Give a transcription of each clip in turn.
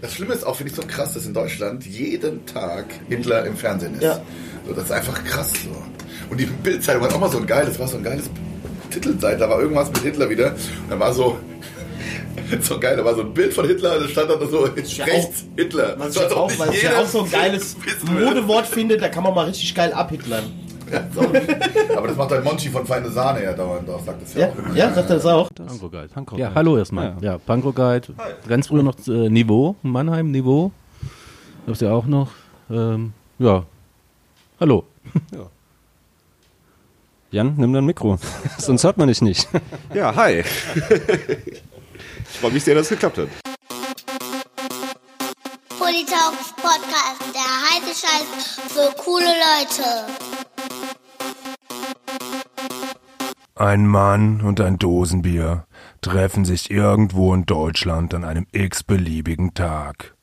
Das Schlimme ist auch, finde ich so krass, dass in Deutschland jeden Tag Hitler im Fernsehen ist. Ja. So, das ist einfach krass so. Und die Bildzeitung hat auch mal so ein geiles, war so ein geiles Titelseite, da war irgendwas mit Hitler wieder. Und da war so, so geil, da war so ein Bild von Hitler, da stand dann so rechts Hitler. Was ich auch, weil ich ja auch so ein geiles. Modewort finde, da kann man mal richtig geil abhitlern. Ja. Aber das macht der Monchi von Feine Sahne ja dauernd auch, sagt das ja, Ja, auch ja, sagt er das auch? Punkro Guide. Punkro Ja, hallo erstmal. Ja, Punkro Guide. Ganz früher noch äh, Niveau, Mannheim Niveau. Gab's ja auch noch. Ähm, ja. Hallo. Jan, nimm dein Mikro. Sonst hört man dich nicht. Ja, hi. ich freue mich sehr, dass es geklappt hat. Polytalks Podcast, der heiße Scheiß für coole Leute. Ein Mann und ein Dosenbier treffen sich irgendwo in Deutschland an einem x-beliebigen Tag,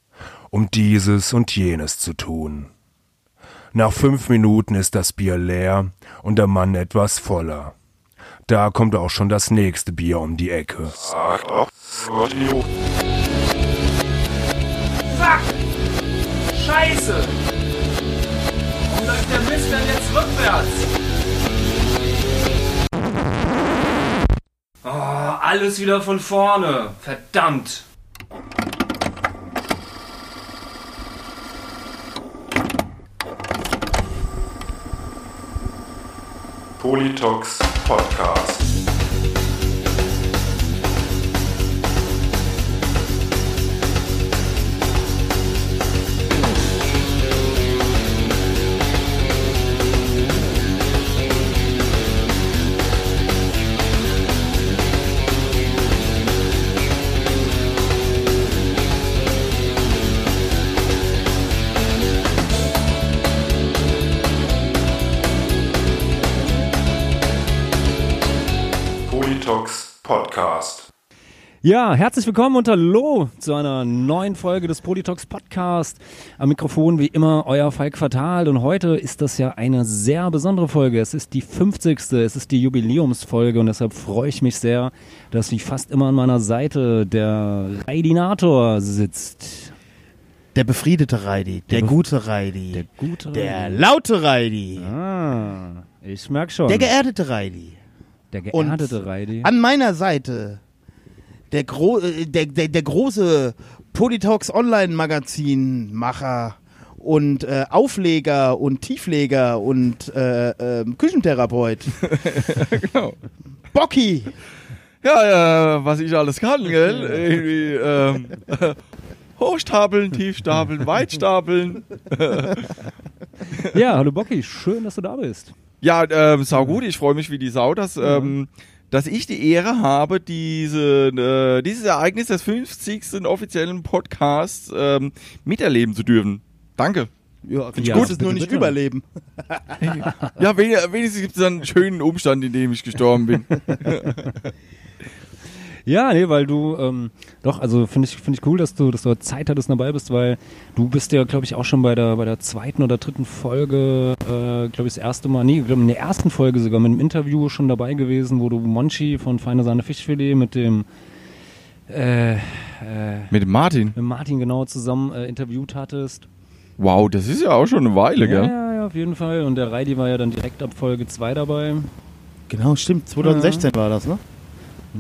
um dieses und jenes zu tun. Nach fünf Minuten ist das Bier leer und der Mann etwas voller. Da kommt auch schon das nächste Bier um die Ecke. Scheiße! Warum läuft der Mist denn jetzt rückwärts? Oh, alles wieder von vorne. Verdammt. Politox Podcast. Podcast. Ja, herzlich willkommen und hallo zu einer neuen Folge des Politox Podcast. Am Mikrofon wie immer euer Falk Fatal und heute ist das ja eine sehr besondere Folge. Es ist die 50. Es ist die Jubiläumsfolge und deshalb freue ich mich sehr, dass wie fast immer an meiner Seite der Raidinator sitzt. Der befriedete Reidi, der, bef- gute Reidi, Der gute der Raidi. laute Reidi, Ah, ich merk schon. der geerdete Reidi. Der und geerdete Reidi. An meiner Seite der, gro äh, der, der, der große Polytalks Online-Magazin-Macher und äh, Aufleger und Tiefleger und äh, ähm, Küchentherapeut. Genau. Bocky. Ja, äh, was ich alles kann, gell? Irgendwie, ähm, hochstapeln, tiefstapeln, weitstapeln. Ja, hallo Bocky, schön, dass du da bist. Ja, ähm, sau gut. Ich freue mich wie die Sau, dass, ähm, dass ich die Ehre habe, diese, äh, dieses Ereignis des 50. offiziellen Podcasts ähm, miterleben zu dürfen. Danke. Ja, Ja, gut, bitte, nur nicht bitte. überleben. Ja, wen- wenigstens gibt es einen schönen Umstand, in dem ich gestorben bin. Ja, nee, weil du, ähm, doch, also finde ich, finde ich cool, dass du, dass du Zeit hattest und dabei bist, weil du bist ja, glaube ich, auch schon bei der, bei der zweiten oder dritten Folge, äh, glaube ich, das erste Mal, nee, glaub, in der ersten Folge sogar mit einem Interview schon dabei gewesen, wo du Monchi von Feine Sahne Fischfilet mit dem, äh, äh, Mit dem Martin. mit Martin genau zusammen äh, interviewt hattest. Wow, das ist ja auch schon eine Weile, Ja, gell? ja, ja, auf jeden Fall. Und der Reidi war ja dann direkt ab Folge 2 dabei. Genau, stimmt. 2016 war das, ne?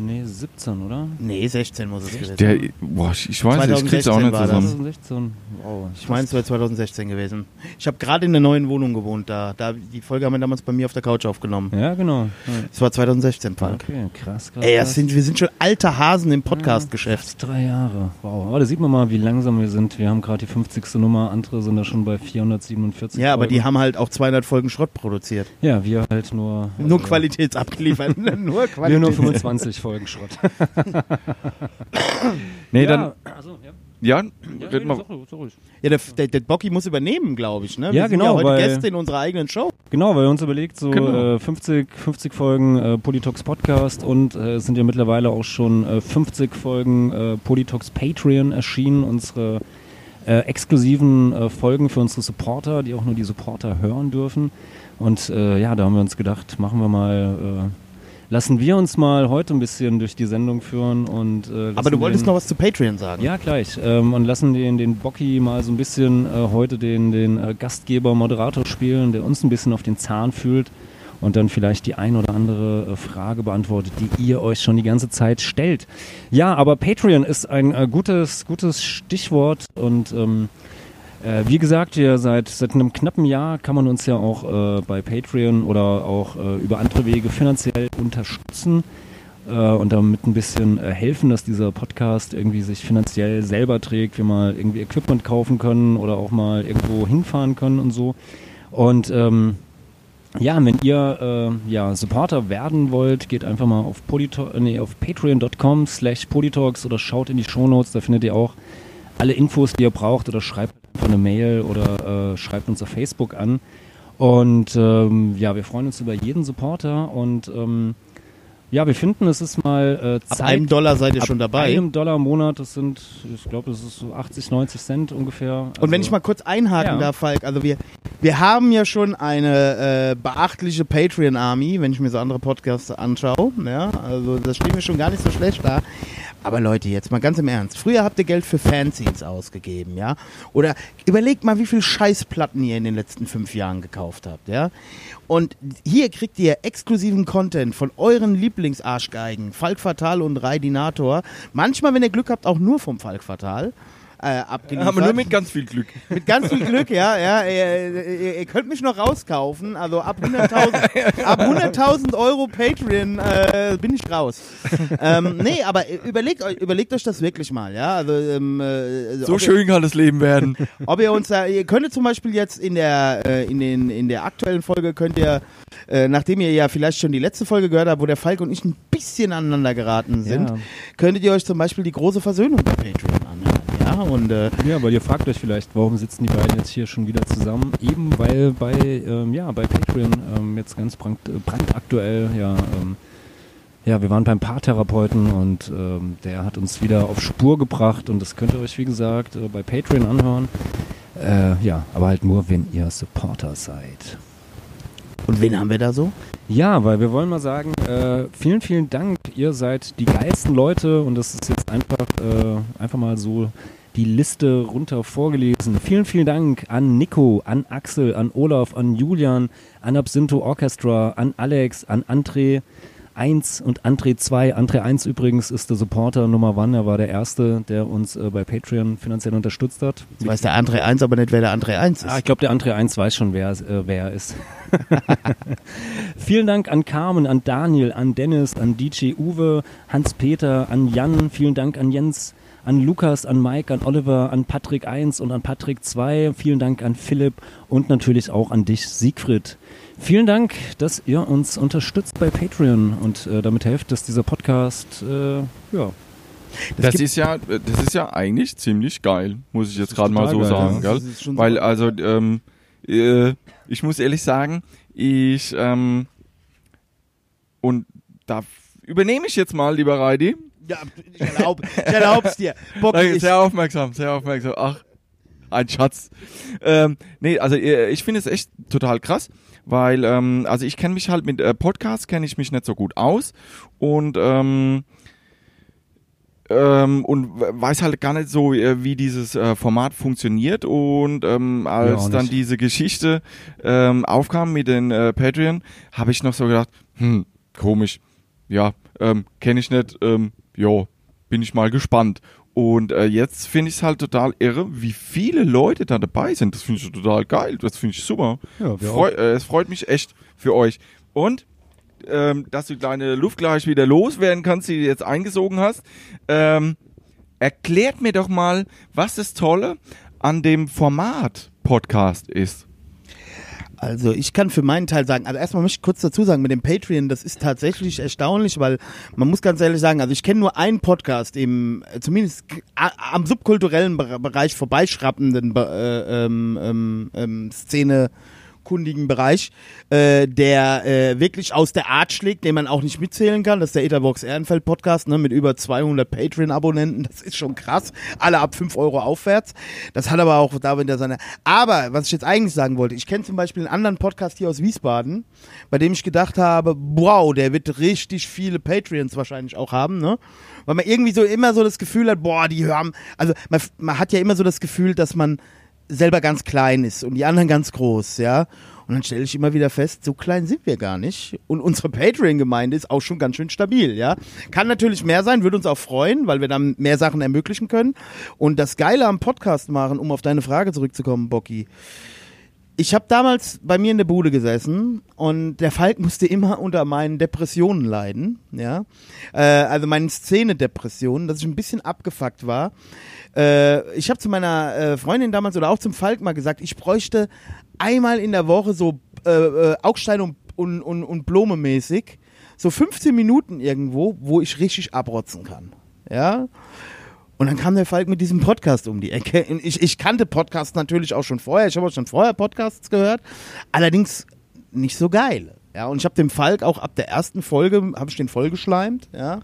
Nee, 17, oder? Nee, 16 muss es gewesen Der, sein. boah, ich ich weiß nicht, ich krieg's auch 2016 nicht zusammen. 2016. Wow. Ich meine, es wäre 2016 gewesen. Ich habe gerade in der neuen Wohnung gewohnt da. da. Die Folge haben wir damals bei mir auf der Couch aufgenommen. Ja, genau. Ja. Es war 2016, Falk. Okay, krass, krass. Ey, krass. das sind, wir sind schon alte Hasen im Podcast-Geschäft. Fast drei Jahre. Wow. Aber da sieht man mal, wie langsam wir sind. Wir haben gerade die 50. Nummer, andere sind da schon bei 447. Ja, aber die Folgen. haben halt auch 200 Folgen Schrott produziert. Ja, wir halt nur. Nur äh, qualitätsabgeliefert. nur Wir Qualität. nur 25 Folgen Schrott. Nee, ja, dann, also, ja. ja, Ja, red mal. sag ruhig, sag ruhig. Ja, der, der, der Bocky muss übernehmen, glaube ich. Ne? Wir Ja, sind genau, ja heute weil- Gäste in unserer eigenen Show. Genau, weil wir uns überlegt, so Genau. äh, 50, 50 Folgen äh, Politox Podcast und äh, es sind ja mittlerweile auch schon äh, 50 Folgen äh, Politox Patreon erschienen, unsere äh, exklusiven äh, Folgen für unsere Supporter, die auch nur die Supporter hören dürfen. Und äh, ja, da haben wir uns gedacht, machen wir mal lassen wir uns mal heute ein bisschen durch die Sendung führen und äh, Aber du wolltest den, noch was zu Patreon sagen. Ja, gleich. Ähm, und lassen den, den Bocky mal so ein bisschen äh, heute den, den äh, Gastgeber, Moderator spielen, der uns ein bisschen auf den Zahn fühlt und dann vielleicht die ein oder andere äh, Frage beantwortet, die ihr euch schon die ganze Zeit stellt. Ja, aber Patreon ist ein äh, gutes, gutes Stichwort und ähm, äh, wie gesagt, wir seit, seit einem knappen Jahr kann man uns ja auch äh, bei Patreon oder auch äh, über andere Wege finanziell unterstützen äh, und damit ein bisschen äh, helfen, dass dieser Podcast irgendwie sich finanziell selber trägt, wir mal irgendwie Equipment kaufen können oder auch mal irgendwo hinfahren können und so. Und ähm, ja, wenn ihr äh, ja, Supporter werden wollt, geht einfach mal auf, nee, auf patreon.com slash polytalks oder schaut in die Shownotes, da findet ihr auch alle Infos, die ihr braucht oder schreibt einfach eine Mail oder äh, schreibt uns auf Facebook an. Und ähm, ja, wir freuen uns über jeden Supporter und ähm, ja, wir finden, es ist mal äh, Ab Zeit. einem Dollar seid ihr ab schon dabei. einem Dollar im Monat, das sind, ich glaube, das ist so 80, 90 Cent ungefähr. Und wenn Also- ich mal kurz einhaken Ja. darf, Falk, also wir, wir haben ja schon eine äh, beachtliche Patreon-Army, wenn ich mir so andere Podcasts anschaue. Ja, also das stehen wir schon gar nicht so schlecht da. Aber Leute, jetzt mal ganz im Ernst. Früher habt ihr Geld für Fanzines ausgegeben, ja? Oder überlegt mal, wie viel Scheißplatten ihr in den letzten fünf Jahren gekauft habt, ja? Und hier kriegt ihr exklusiven Content von euren Lieblingsarschgeigen, Falk Fatal und Raidinator. Manchmal, wenn ihr Glück habt, auch nur vom Falk Fatal. Äh, abgeliefert. Aber nur mit ganz viel Glück. Mit ganz viel Glück, ja. ja ihr, ihr, ihr könnt mich noch rauskaufen. Also ab 100.000 ab 100.000 Euro Patreon äh, bin ich raus. ähm, nee, aber überlegt, euch- überlegt euch das wirklich mal, ja. Also, ähm, äh, So ob schön kann das Leben werden. Ihr, ob ihr uns da, ihr könntet zum Beispiel jetzt in der, äh, in den, in der aktuellen Folge könnt ihr, äh, nachdem ihr ja vielleicht schon die letzte Folge gehört habt, wo der Falk und ich ein bisschen aneinander geraten sind, Ja. könntet ihr euch zum Beispiel die große Versöhnung bei Patreon anhören. Und äh, Ja, weil ihr fragt euch vielleicht, warum sitzen die beiden jetzt hier schon wieder zusammen? Eben weil bei, ähm, ja, bei Patreon ähm, jetzt ganz brand, äh, brandaktuell, ja, ähm, ja, wir waren beim Paartherapeuten und ähm, der hat uns wieder auf Spur gebracht und das könnt ihr euch, wie gesagt, äh, bei Patreon anhören. Äh, ja, aber halt nur, wenn ihr Supporter seid. und wen haben wir da so? Ja, weil wir wollen mal sagen, äh, vielen, vielen Dank. Ihr seid die geilsten Leute und das ist jetzt einfach, äh, einfach mal so die Liste runter vorgelesen. Vielen, vielen Dank an Nico, an Axel, an Olaf, an Julian, an Absinto Orchestra, an Alex, an André 1 und André 2. André 1 übrigens ist der Supporter Nummer One. Er war der Erste, der uns äh, bei Patreon finanziell unterstützt hat. Jetzt weiß der André 1 aber nicht, wer der André 1 ist. Ah, ich glaube, der André 1 weiß schon, wer, äh, wer er ist. Vielen Dank an Carmen, an Daniel, an Dennis, an DJ Uwe, Hans-Peter, an Jan, vielen Dank an Jens, an Lukas, an Mike, an Oliver, an Patrick 1 und an Patrick 2. Vielen Dank an Philipp und natürlich auch an dich, Siegfried. Vielen Dank, dass ihr uns unterstützt bei Patreon und äh, damit helft, dass dieser Podcast, äh, ja, Das ist ja, das ist ja eigentlich ziemlich geil, muss ich jetzt gerade mal so geil, sagen, ja. gell? Das Weil also, ähm, äh, ich muss ehrlich sagen, ich ähm, und da übernehme ich jetzt mal, lieber Reidi. Ja, ich, erlaub, ich erlaub's dir. Bock, ich, sehr aufmerksam, sehr aufmerksam. Ach, ein Schatz. Ähm, nee, also äh, ich finde es echt total krass, weil, ähm, also ich kenne mich halt mit äh, Podcasts, kenne ich mich nicht so gut aus und ähm, ähm, und we- weiß halt gar nicht so, äh, wie dieses äh, Format funktioniert. Und ähm, als dann nicht. diese Geschichte ähm, aufkam mit den äh, Patreon, habe ich noch so gedacht, hm, komisch. Ja, ähm, kenne ich nicht. Ähm, ja, bin ich mal gespannt. Und äh, jetzt finde ich es halt total irre, wie viele Leute da dabei sind. Das finde ich total geil. Das finde ich super. Ja, Freu äh, es freut mich echt für euch. Und ähm, dass du deine Luft gleich wieder loswerden kannst, die du jetzt eingesogen hast. Ähm, erklärt mir doch mal, was das Tolle an dem Format Podcast ist. Also ich kann für meinen Teil sagen, also erstmal möchte ich kurz dazu sagen, mit dem Patreon, das ist tatsächlich erstaunlich, weil man muss ganz ehrlich sagen, also ich kenne nur einen Podcast im, äh, zumindest am subkulturellen Be- Bereich vorbeischrappenden Be- äh, ähm, ähm, ähm, Szene fachkundigen Bereich, äh, der äh, wirklich aus der Art schlägt, den man auch nicht mitzählen kann. Das ist der Etherbox Ehrenfeld Podcast ne, mit über 200 Patreon-Abonnenten. Das ist schon krass. Alle ab 5 Euro aufwärts. Das hat aber auch da wieder seine. Aber was ich jetzt eigentlich sagen wollte, ich kenne zum Beispiel einen anderen Podcast hier aus Wiesbaden, bei dem ich gedacht habe, wow, der wird richtig viele Patreons wahrscheinlich auch haben, ne? Weil man irgendwie so immer so das Gefühl hat, boah, die hören, also man, man hat ja immer so das Gefühl, dass man selber ganz klein ist und die anderen ganz groß, ja. Und dann stelle ich immer wieder fest, so klein sind wir gar nicht. Und unsere Patreon-Gemeinde ist auch schon ganz schön stabil, ja. Kann natürlich mehr sein, würde uns auch freuen, weil wir dann mehr Sachen ermöglichen können. Und das Geile am Podcast machen, um auf deine Frage zurückzukommen, Bocky. Ich habe damals bei mir in der Bude gesessen und der Falk musste immer unter meinen Depressionen leiden, ja. Äh, also meinen Szene-Depressionen, dass ich ein bisschen abgefuckt war. Äh, ich habe zu meiner äh, Freundin damals oder auch zum Falk mal gesagt, ich bräuchte einmal in der Woche so äh, äh, Augstein und, und, und, und Blome mäßig, so 15 Minuten irgendwo, wo ich richtig abrotzen kann, ja. Und dann kam der Falk mit diesem Podcast um die Ecke. Ich, ich kannte Podcasts natürlich auch schon vorher. Ich habe auch schon vorher Podcasts gehört. Allerdings nicht so geil. Ja, und ich habe dem Falk auch ab der ersten Folge, habe ich den vollgeschleimt. Ja.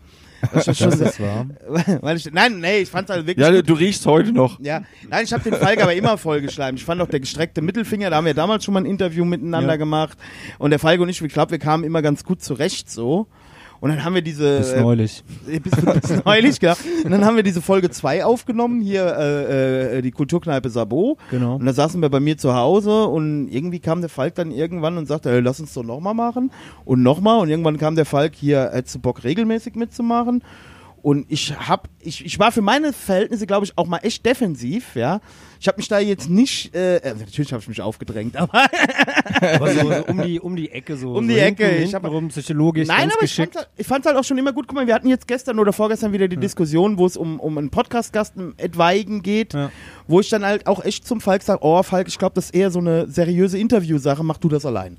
Weil ich das ist wahr. weil ich, nein, nee, ich fand halt wirklich Ja, gut. du riechst heute noch. Ja, nein, ich habe den Falk aber immer vollgeschleimt. Ich fand auch der gestreckte Mittelfinger, da haben wir damals schon mal ein Interview miteinander Ja. gemacht. Und der Falk und ich, ich glaube, wir kamen immer ganz gut zurecht so. Und dann haben wir diese. Bis äh, neulich. äh, bis, bis neulich, genau. Und dann haben wir diese Folge 2 aufgenommen, hier äh, äh, die Kulturkneipe Sabo. Genau. Und da saßen wir bei mir zu Hause und irgendwie kam der Falk dann irgendwann und sagte, hey, lass uns doch nochmal machen. Und nochmal. Und irgendwann kam der Falk hier, hättest du Bock regelmäßig mitzumachen. Und ich hab, ich, ich war für meine Verhältnisse, glaube ich, auch mal echt defensiv, ja. Ich habe mich da jetzt nicht, äh, äh, natürlich habe ich mich aufgedrängt, aber Aber so, so um, die, um die Ecke, so. Um so die Ecke, Hinten, ich hab- hinten rum, psychologisch. Nein, ganz aber ich geschickt. fand's, halt, ich fand's halt auch schon immer gut. Guck mal, wir hatten jetzt gestern oder vorgestern wieder die Diskussion, wo es um, um einen Podcast-Gast im etwaigen geht, Ja. wo ich dann halt auch echt zum Falk sage, oh Falk, ich glaube, das ist eher so eine seriöse Interviewsache, mach du das allein.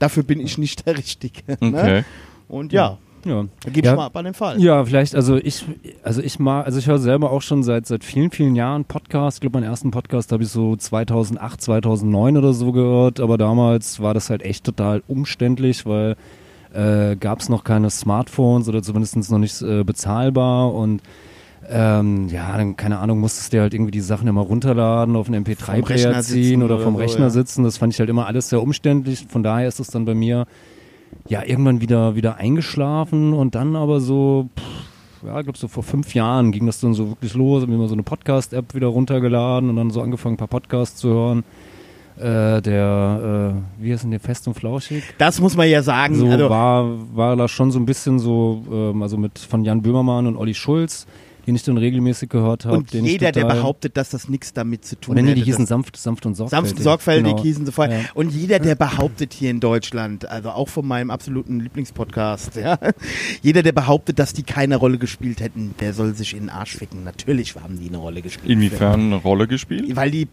Dafür bin ich nicht der Richtige. Okay. Ne? Und ja, Ja. Da gebe Ja. mal ab an den Fall. Ja, vielleicht, also ich, also ich mag, also ich höre selber auch schon seit, seit vielen, vielen Jahren Podcasts. Ich glaube, meinen ersten Podcast habe ich so 2008, 2009 oder so gehört, aber damals war das halt echt total umständlich, weil äh, gab es noch keine Smartphones oder zumindest noch nicht äh, bezahlbar und ähm, ja, dann, keine Ahnung, musstest du halt irgendwie die Sachen immer runterladen, auf einen Vom Rechner MP3-Player ziehen oder oder vom so, Rechner ja. sitzen. Das fand ich halt immer alles sehr umständlich. Von daher ist es dann bei mir ja irgendwann wieder wieder eingeschlafen und dann aber so pff, ja, ich glaube so vor fünf Jahren ging das dann so wirklich los, habe mir mal so eine Podcast-App wieder runtergeladen und dann so angefangen, ein paar Podcasts zu hören. Äh, der, äh, wie heißt denn der, Fest und Flauschig? Das muss man ja sagen. So also, war, war da schon so ein bisschen so, ähm, also mit von Jan Böhmermann und Olli Schulz, den ich dann regelmäßig gehört habe. und den jeder, der behauptet, dass das nichts damit zu tun Oder nee, die hießen sanft, sanft und sorgfältig. Sanft sorgfältig Genau. hießen sie vorher. Ja. Und jeder, der behauptet hier in Deutschland, also auch von meinem absoluten Lieblingspodcast, ja, jeder, der behauptet, dass die keine Rolle gespielt hätten, der soll sich in den Arsch ficken. Natürlich haben die eine Rolle gespielt. Inwiefern eine Rolle gespielt? Weil die äh,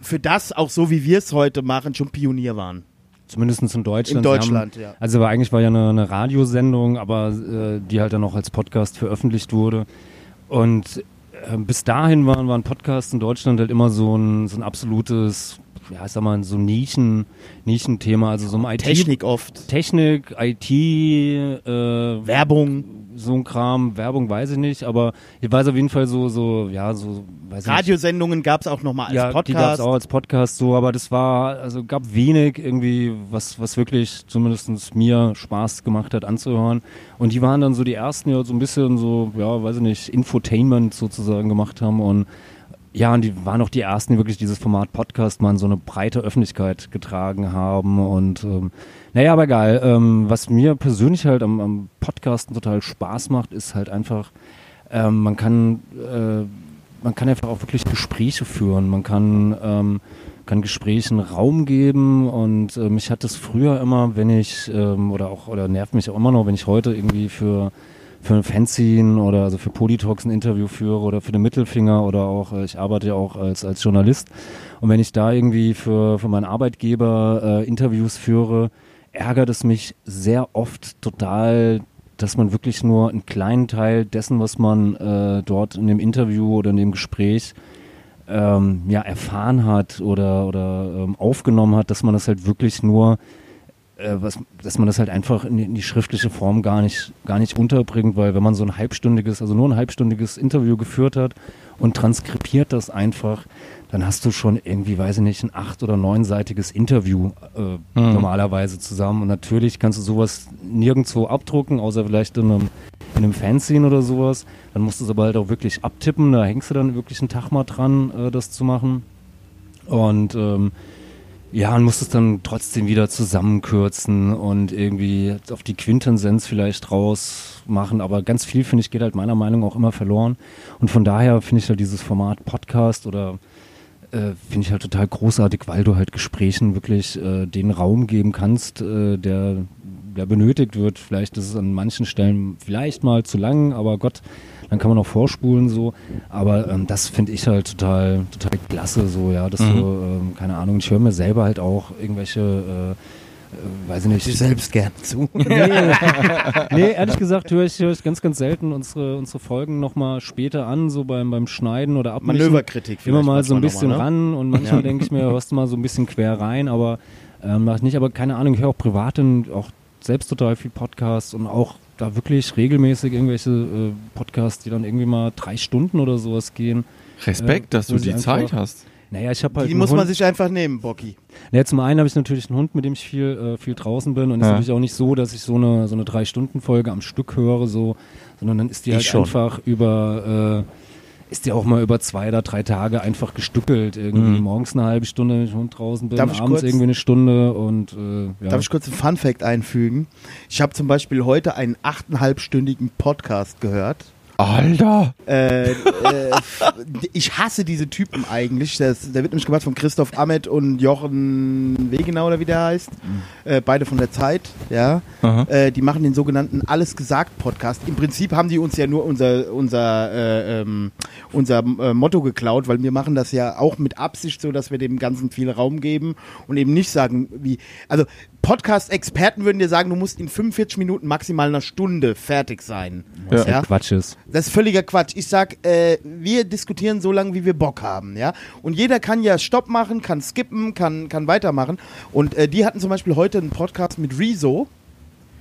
für das, auch so wie wir es heute machen, schon Pionier waren. Zumindest in Deutschland. In Deutschland, haben, ja. Also war eigentlich war ja eine, eine Radiosendung, aber äh, die halt dann auch als Podcast veröffentlicht wurde. Und äh, bis dahin waren, waren Podcasts in Deutschland halt immer so ein, so ein absolutes, ja, ich sag mal, so Nischen, Nischenthema. Also so ein IT. Technik oft. Technik, IT, äh, Werbung, so ein Kram, Werbung weiß ich nicht, aber ich weiß auf jeden Fall so, so, ja, so, weiß ich nicht. Radiosendungen gab es auch nochmal als ja, die gab Podcast. es auch als Podcast so, aber das war, also gab wenig irgendwie, was, was wirklich zumindest mir Spaß gemacht hat anzuhören. Und die waren dann so die ersten, die halt so ein bisschen so, ja, weiß ich nicht, Infotainment sozusagen gemacht haben und ja, und die waren auch die ersten, die wirklich dieses Format Podcast mal in so eine breite Öffentlichkeit getragen haben. Und ähm, naja, aber egal. Ähm, was mir persönlich halt am, am Podcasten total Spaß macht, ist halt einfach, ähm, man kann äh, man kann einfach auch wirklich Gespräche führen. Man kann, ähm, kann Gesprächen Raum geben und äh, mich hat das früher immer, wenn ich, ähm, oder auch, oder nervt mich auch immer noch, wenn ich heute irgendwie für, für ein Fanzine oder also für Polytalks ein Interview führe oder für den Mittelfinger oder auch, äh, ich arbeite ja auch als, als Journalist und wenn ich da irgendwie für, für meinen Arbeitgeber äh, Interviews führe, ärgert es mich sehr oft total, dass man wirklich nur einen kleinen Teil dessen, was man äh, dort in dem Interview oder in dem Gespräch ähm, ja, erfahren hat oder, oder ähm, aufgenommen hat, dass man das halt wirklich nur, äh, was, dass man das halt einfach in die, in die schriftliche Form gar nicht, gar nicht unterbringt, weil wenn man so ein halbstündiges, also nur ein halbstündiges Interview geführt hat und transkribiert das einfach, dann hast du schon irgendwie, weiß ich nicht, ein acht- oder neunseitiges Interview äh, normalerweise zusammen. Und natürlich kannst du sowas nirgendwo abdrucken, außer vielleicht in einem, in einem Fanzine oder sowas. Dann musst du es aber halt auch wirklich abtippen. Da hängst du dann wirklich einen Tag mal dran, äh, das zu machen. Und ähm, ja, und musst es dann trotzdem wieder zusammenkürzen und irgendwie auf die Quintessenz vielleicht rausmachen. Aber ganz viel, finde ich, geht halt meiner Meinung nach auch immer verloren. Und von daher finde ich halt dieses Format Podcast oder äh, finde ich halt total großartig, weil du halt Gesprächen wirklich äh, den Raum geben kannst, äh, der, der benötigt wird. Vielleicht ist es an manchen Stellen vielleicht mal zu lang, aber Gott, dann kann man auch vorspulen so. Aber ähm, das finde ich halt total, total klasse, so, ja, dass Mhm. du, ähm, keine Ahnung, ich höre mir selber halt auch irgendwelche äh, weiß ich nicht. Ich selbst gern zu. Nee, nee, ehrlich gesagt höre ich, höre ich ganz, ganz selten unsere, unsere Folgen nochmal später an, so beim, beim Schneiden oder Abmischen. Manöverkritik Immer mal so ein bisschen nochmal, ne? ran und manchmal denke ich mir, hörst du mal so ein bisschen quer rein, aber ähm, mach ich nicht. Aber keine Ahnung, ich höre auch privat und auch selbst total viel Podcasts und auch da wirklich regelmäßig irgendwelche äh, Podcasts, die dann irgendwie mal drei Stunden oder sowas gehen. Respekt, Äh, dass du die Zeit hast. Naja, ich habe halt. Die muss man Hund. sich einfach nehmen, Bocky. Ja, zum einen habe ich natürlich einen Hund, mit dem ich viel, äh, viel draußen bin und es ist Ja. natürlich auch nicht so, dass ich so eine, so eine Drei-Stunden-Folge am Stück höre, so, sondern dann ist die Ich halt schon. einfach über, äh, ist die auch mal über zwei oder drei Tage einfach gestückelt. Irgendwie Mhm. morgens eine halbe Stunde, wenn ich mit dem Hund draußen bin, abends kurz- irgendwie eine Stunde und äh, ja. Darf ich kurz einen Fun-Fact einfügen? Ich habe zum Beispiel heute einen achteinhalbstündigen Podcast gehört. Alter! Äh, äh, ich hasse diese Typen eigentlich. Das, der wird nämlich gemacht von Christoph Ammet und Jochen Wegenau oder wie der heißt. Äh, beide von der Zeit, ja. Äh, die machen den sogenannten Alles gesagt Podcast. Im Prinzip haben die uns ja nur unser unser äh, ähm, unser äh, Motto geklaut, weil wir machen das ja auch mit Absicht so, dass wir dem Ganzen viel Raum geben und eben nicht sagen, wie also Podcast-Experten würden dir sagen, du musst in 45 Minuten maximal einer Stunde fertig sein. was ja. halt Quatsch ist. Das ist völliger Quatsch. Ich sag, äh, wir diskutieren so lange, wie wir Bock haben, ja. Und jeder kann ja Stopp machen, kann skippen, kann, kann weitermachen. Und äh, die hatten zum Beispiel heute einen Podcast mit Rezo.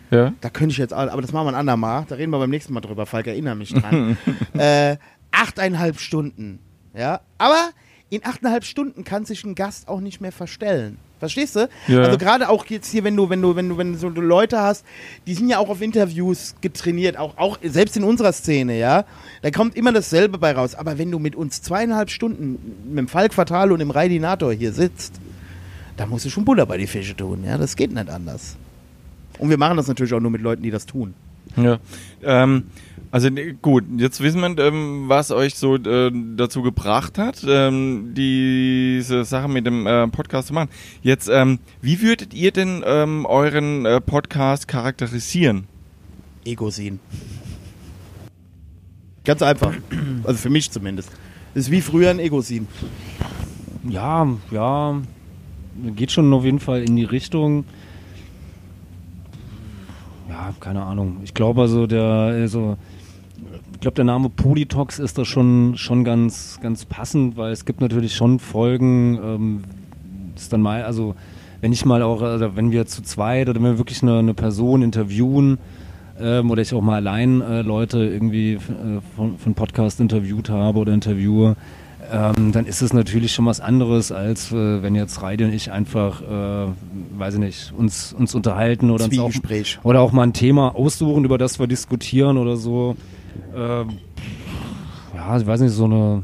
Ja? Da könnte ich jetzt, aber das machen wir ein andermal. Da reden wir beim nächsten Mal drüber, Falk, erinnere mich dran. äh, achteinhalb Stunden, ja. Aber in achteinhalb Stunden kann sich ein Gast auch nicht mehr verstellen. Verstehst du? Ja. Also gerade auch jetzt hier, wenn du, wenn du, wenn du, wenn du so Leute hast, die sind ja auch auf Interviews getrainiert, auch, auch selbst in unserer Szene, ja. Da kommt immer dasselbe bei raus. Aber wenn du mit uns zweieinhalb Stunden mit dem Falk Fatal und dem Raidinator hier sitzt, da musst du schon Butter bei die Fische tun, ja. Das geht nicht anders. Und wir machen das natürlich auch nur mit Leuten, die das tun. Ja. Ähm, also gut, jetzt wissen wir, ähm, was euch so äh, dazu gebracht hat, ähm, diese Sache mit dem äh, Podcast zu machen. Jetzt, ähm, wie würdet ihr denn ähm, euren äh, Podcast charakterisieren? Ego-Sin. Ganz einfach. Also für mich zumindest. Das ist wie früher ein Ego-Sin. Ja, ja, geht schon auf jeden Fall in die Richtung. Ja, keine Ahnung. Ich glaube also der, also, ich glaube der Name Politox ist da schon, schon ganz, ganz passend, weil es gibt natürlich schon Folgen, ähm, ist dann mal, also wenn ich mal auch, also wenn wir zu zweit oder wenn wir wirklich eine, eine Person interviewen, ähm, oder ich auch mal allein äh, Leute irgendwie äh, von, von Podcast interviewt habe oder interviewe, ähm, dann ist es natürlich schon was anderes, als äh, wenn jetzt Reidi und ich einfach, äh, weiß ich nicht, uns, uns unterhalten oder uns auch, oder auch mal ein Thema aussuchen, über das wir diskutieren oder so. Ähm, ja, ich weiß nicht, so eine,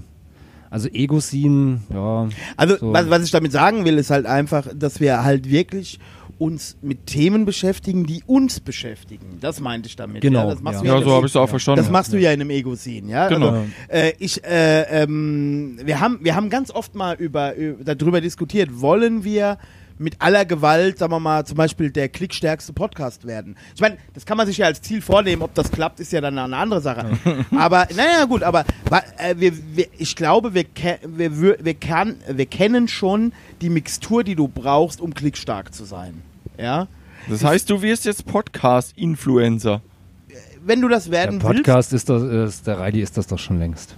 also Ego-Scene, ja. Also, so. was, was ich damit sagen will, ist halt einfach, dass wir halt wirklich uns mit Themen beschäftigen, die uns beschäftigen. Das meinte ich damit. Genau, Ja, ja. Ja, ja, so habe ich es auch verstanden. Das machst du ja in einem Ego-Scene, ja? Genau. Also, äh, ich, äh, ähm, wir haben, wir haben ganz oft mal über, über, darüber diskutiert, wollen wir mit aller Gewalt, sagen wir mal, zum Beispiel der klickstärkste Podcast werden. Ich meine, das kann man sich ja als Ziel vornehmen, ob das klappt, ist ja dann eine andere Sache. aber, naja, gut, aber äh, wir, wir, ich glaube, wir, wir, wir, wir, kann, wir kennen schon die Mixtur, die du brauchst, um klickstark zu sein. Ja? Das heißt, du wirst jetzt Podcast-Influencer. Wenn du das Der werden willst, Podcast ist das, ist, der Reidi ist das doch schon längst.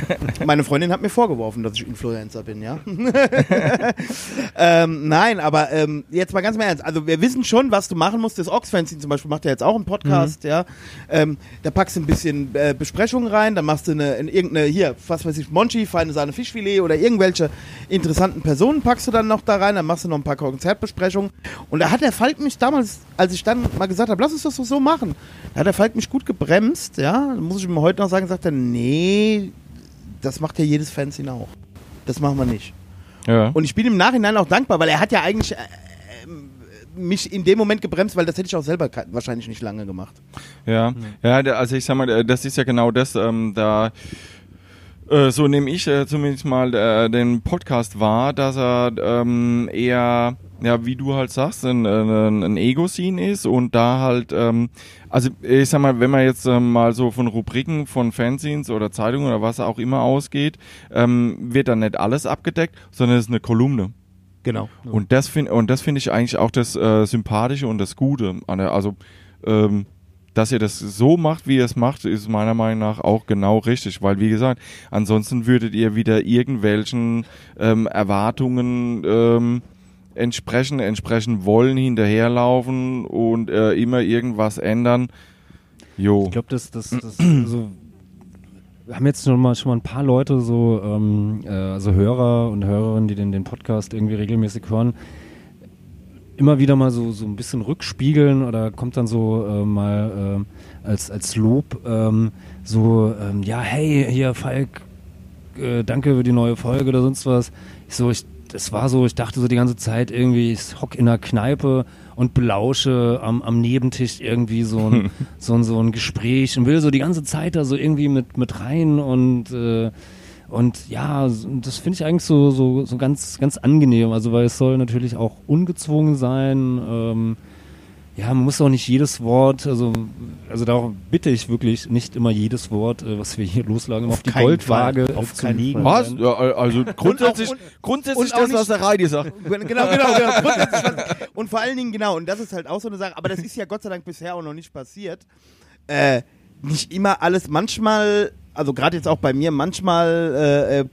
Meine Freundin hat mir vorgeworfen, dass ich Influencer bin, ja. ähm, nein, aber ähm, jetzt mal ganz im Ernst. Also wir wissen schon, was du machen musst. Das Ox-Fanzine zum Beispiel macht ja jetzt auch einen Podcast, ja. Ähm, da packst du ein bisschen äh, Besprechungen rein, dann machst du eine, in irgendeine, hier, was weiß ich, Monchi, feine Sahne Fischfilet oder irgendwelche interessanten Personen packst du dann noch da rein, dann machst du noch ein paar Konzertbesprechungen. Und da hat der Falk mich damals, als ich dann mal gesagt habe, lass uns das doch so machen, da hat der Falk mich gut gebremst, ja. Da muss ich ihm heute noch sagen, sagt er, nee, das macht ja jedes Fanzine auch. Das machen wir nicht. Ja. Und ich bin im Nachhinein auch dankbar, weil er hat ja eigentlich äh, äh, mich in dem Moment gebremst, weil das hätte ich auch selber wahrscheinlich nicht lange gemacht. Ja, ja, der- also ich sag mal, äh, das ist ja genau das, ähm, da äh, so nehme ich äh, zumindest mal äh, den Podcast wahr, dass er ähm, eher, ja, wie du halt sagst, ein, ein, ein Ego-Scene ist und da halt, ähm, also ich sag mal, wenn man jetzt ähm, mal so von Rubriken von Fanzines oder Zeitungen oder was auch immer ausgeht, ähm, wird dann nicht alles abgedeckt, sondern es ist eine Kolumne. Genau. Und das finde und das finde ich eigentlich auch das äh, Sympathische und das Gute. an der- Also ähm, dass ihr das so macht, wie ihr es macht, ist meiner Meinung nach auch genau richtig, weil wie gesagt, ansonsten würdet ihr wieder irgendwelchen ähm, Erwartungen ähm, entsprechen, entsprechen wollen, hinterherlaufen und äh, immer irgendwas ändern. Jo. Ich glaube, das, das, das also, wir haben jetzt schon mal, schon mal ein paar Leute, so ähm, äh, also Hörer und Hörerinnen, die den, den Podcast irgendwie regelmäßig hören, immer wieder mal so, so ein bisschen rückspiegeln oder kommt dann so äh, mal äh, als, als Lob ähm, so, ähm, ja, hey, hier Falk, äh, danke für die neue Folge oder sonst was. Ich so, ich, das war so, ich dachte so die ganze Zeit irgendwie, ich hock in einer Kneipe und belausche am, am Nebentisch irgendwie so ein, so, ein, so ein Gespräch und will so die ganze Zeit da so irgendwie mit, mit rein und äh, und ja, das finde ich eigentlich so, so, so ganz, ganz angenehm. Also, weil es soll natürlich auch ungezwungen sein. Ähm, ja, man muss auch nicht jedes Wort, also, also da bitte ich wirklich nicht immer jedes Wort, äh, was wir hier loslagen, auf, die keinen Goldwaage Fall. Auf zu legen. Was? Ja, also grundsätzlich, und- grundsätzlich und auch das, was nicht- der Reidi sagt. Genau, genau, genau. Was- Und vor allen Dingen, genau, und das ist halt auch so eine Sache, aber das ist ja Gott sei Dank bisher auch noch nicht passiert. Äh, nicht immer alles, manchmal, also gerade jetzt auch bei mir, manchmal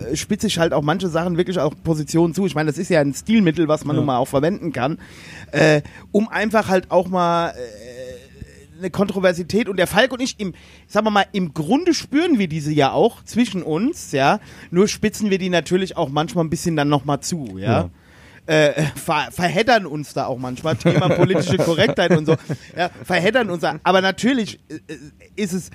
äh, äh, spitze ich halt auch manche Sachen wirklich auch Positionen zu. Ich meine, das ist ja ein Stilmittel, was man Ja. nun mal auch verwenden kann, äh, um einfach halt auch mal äh, eine Kontroversität und der Falk und ich im, sagen wir mal, im Grunde spüren wir diese ja auch zwischen uns, ja. Nur spitzen wir die natürlich auch manchmal ein bisschen dann nochmal zu, ja. Äh, ver verheddern uns da auch manchmal, Thema politische Korrektheit und so, ja, verheddern uns da. Aber natürlich äh, äh, ist es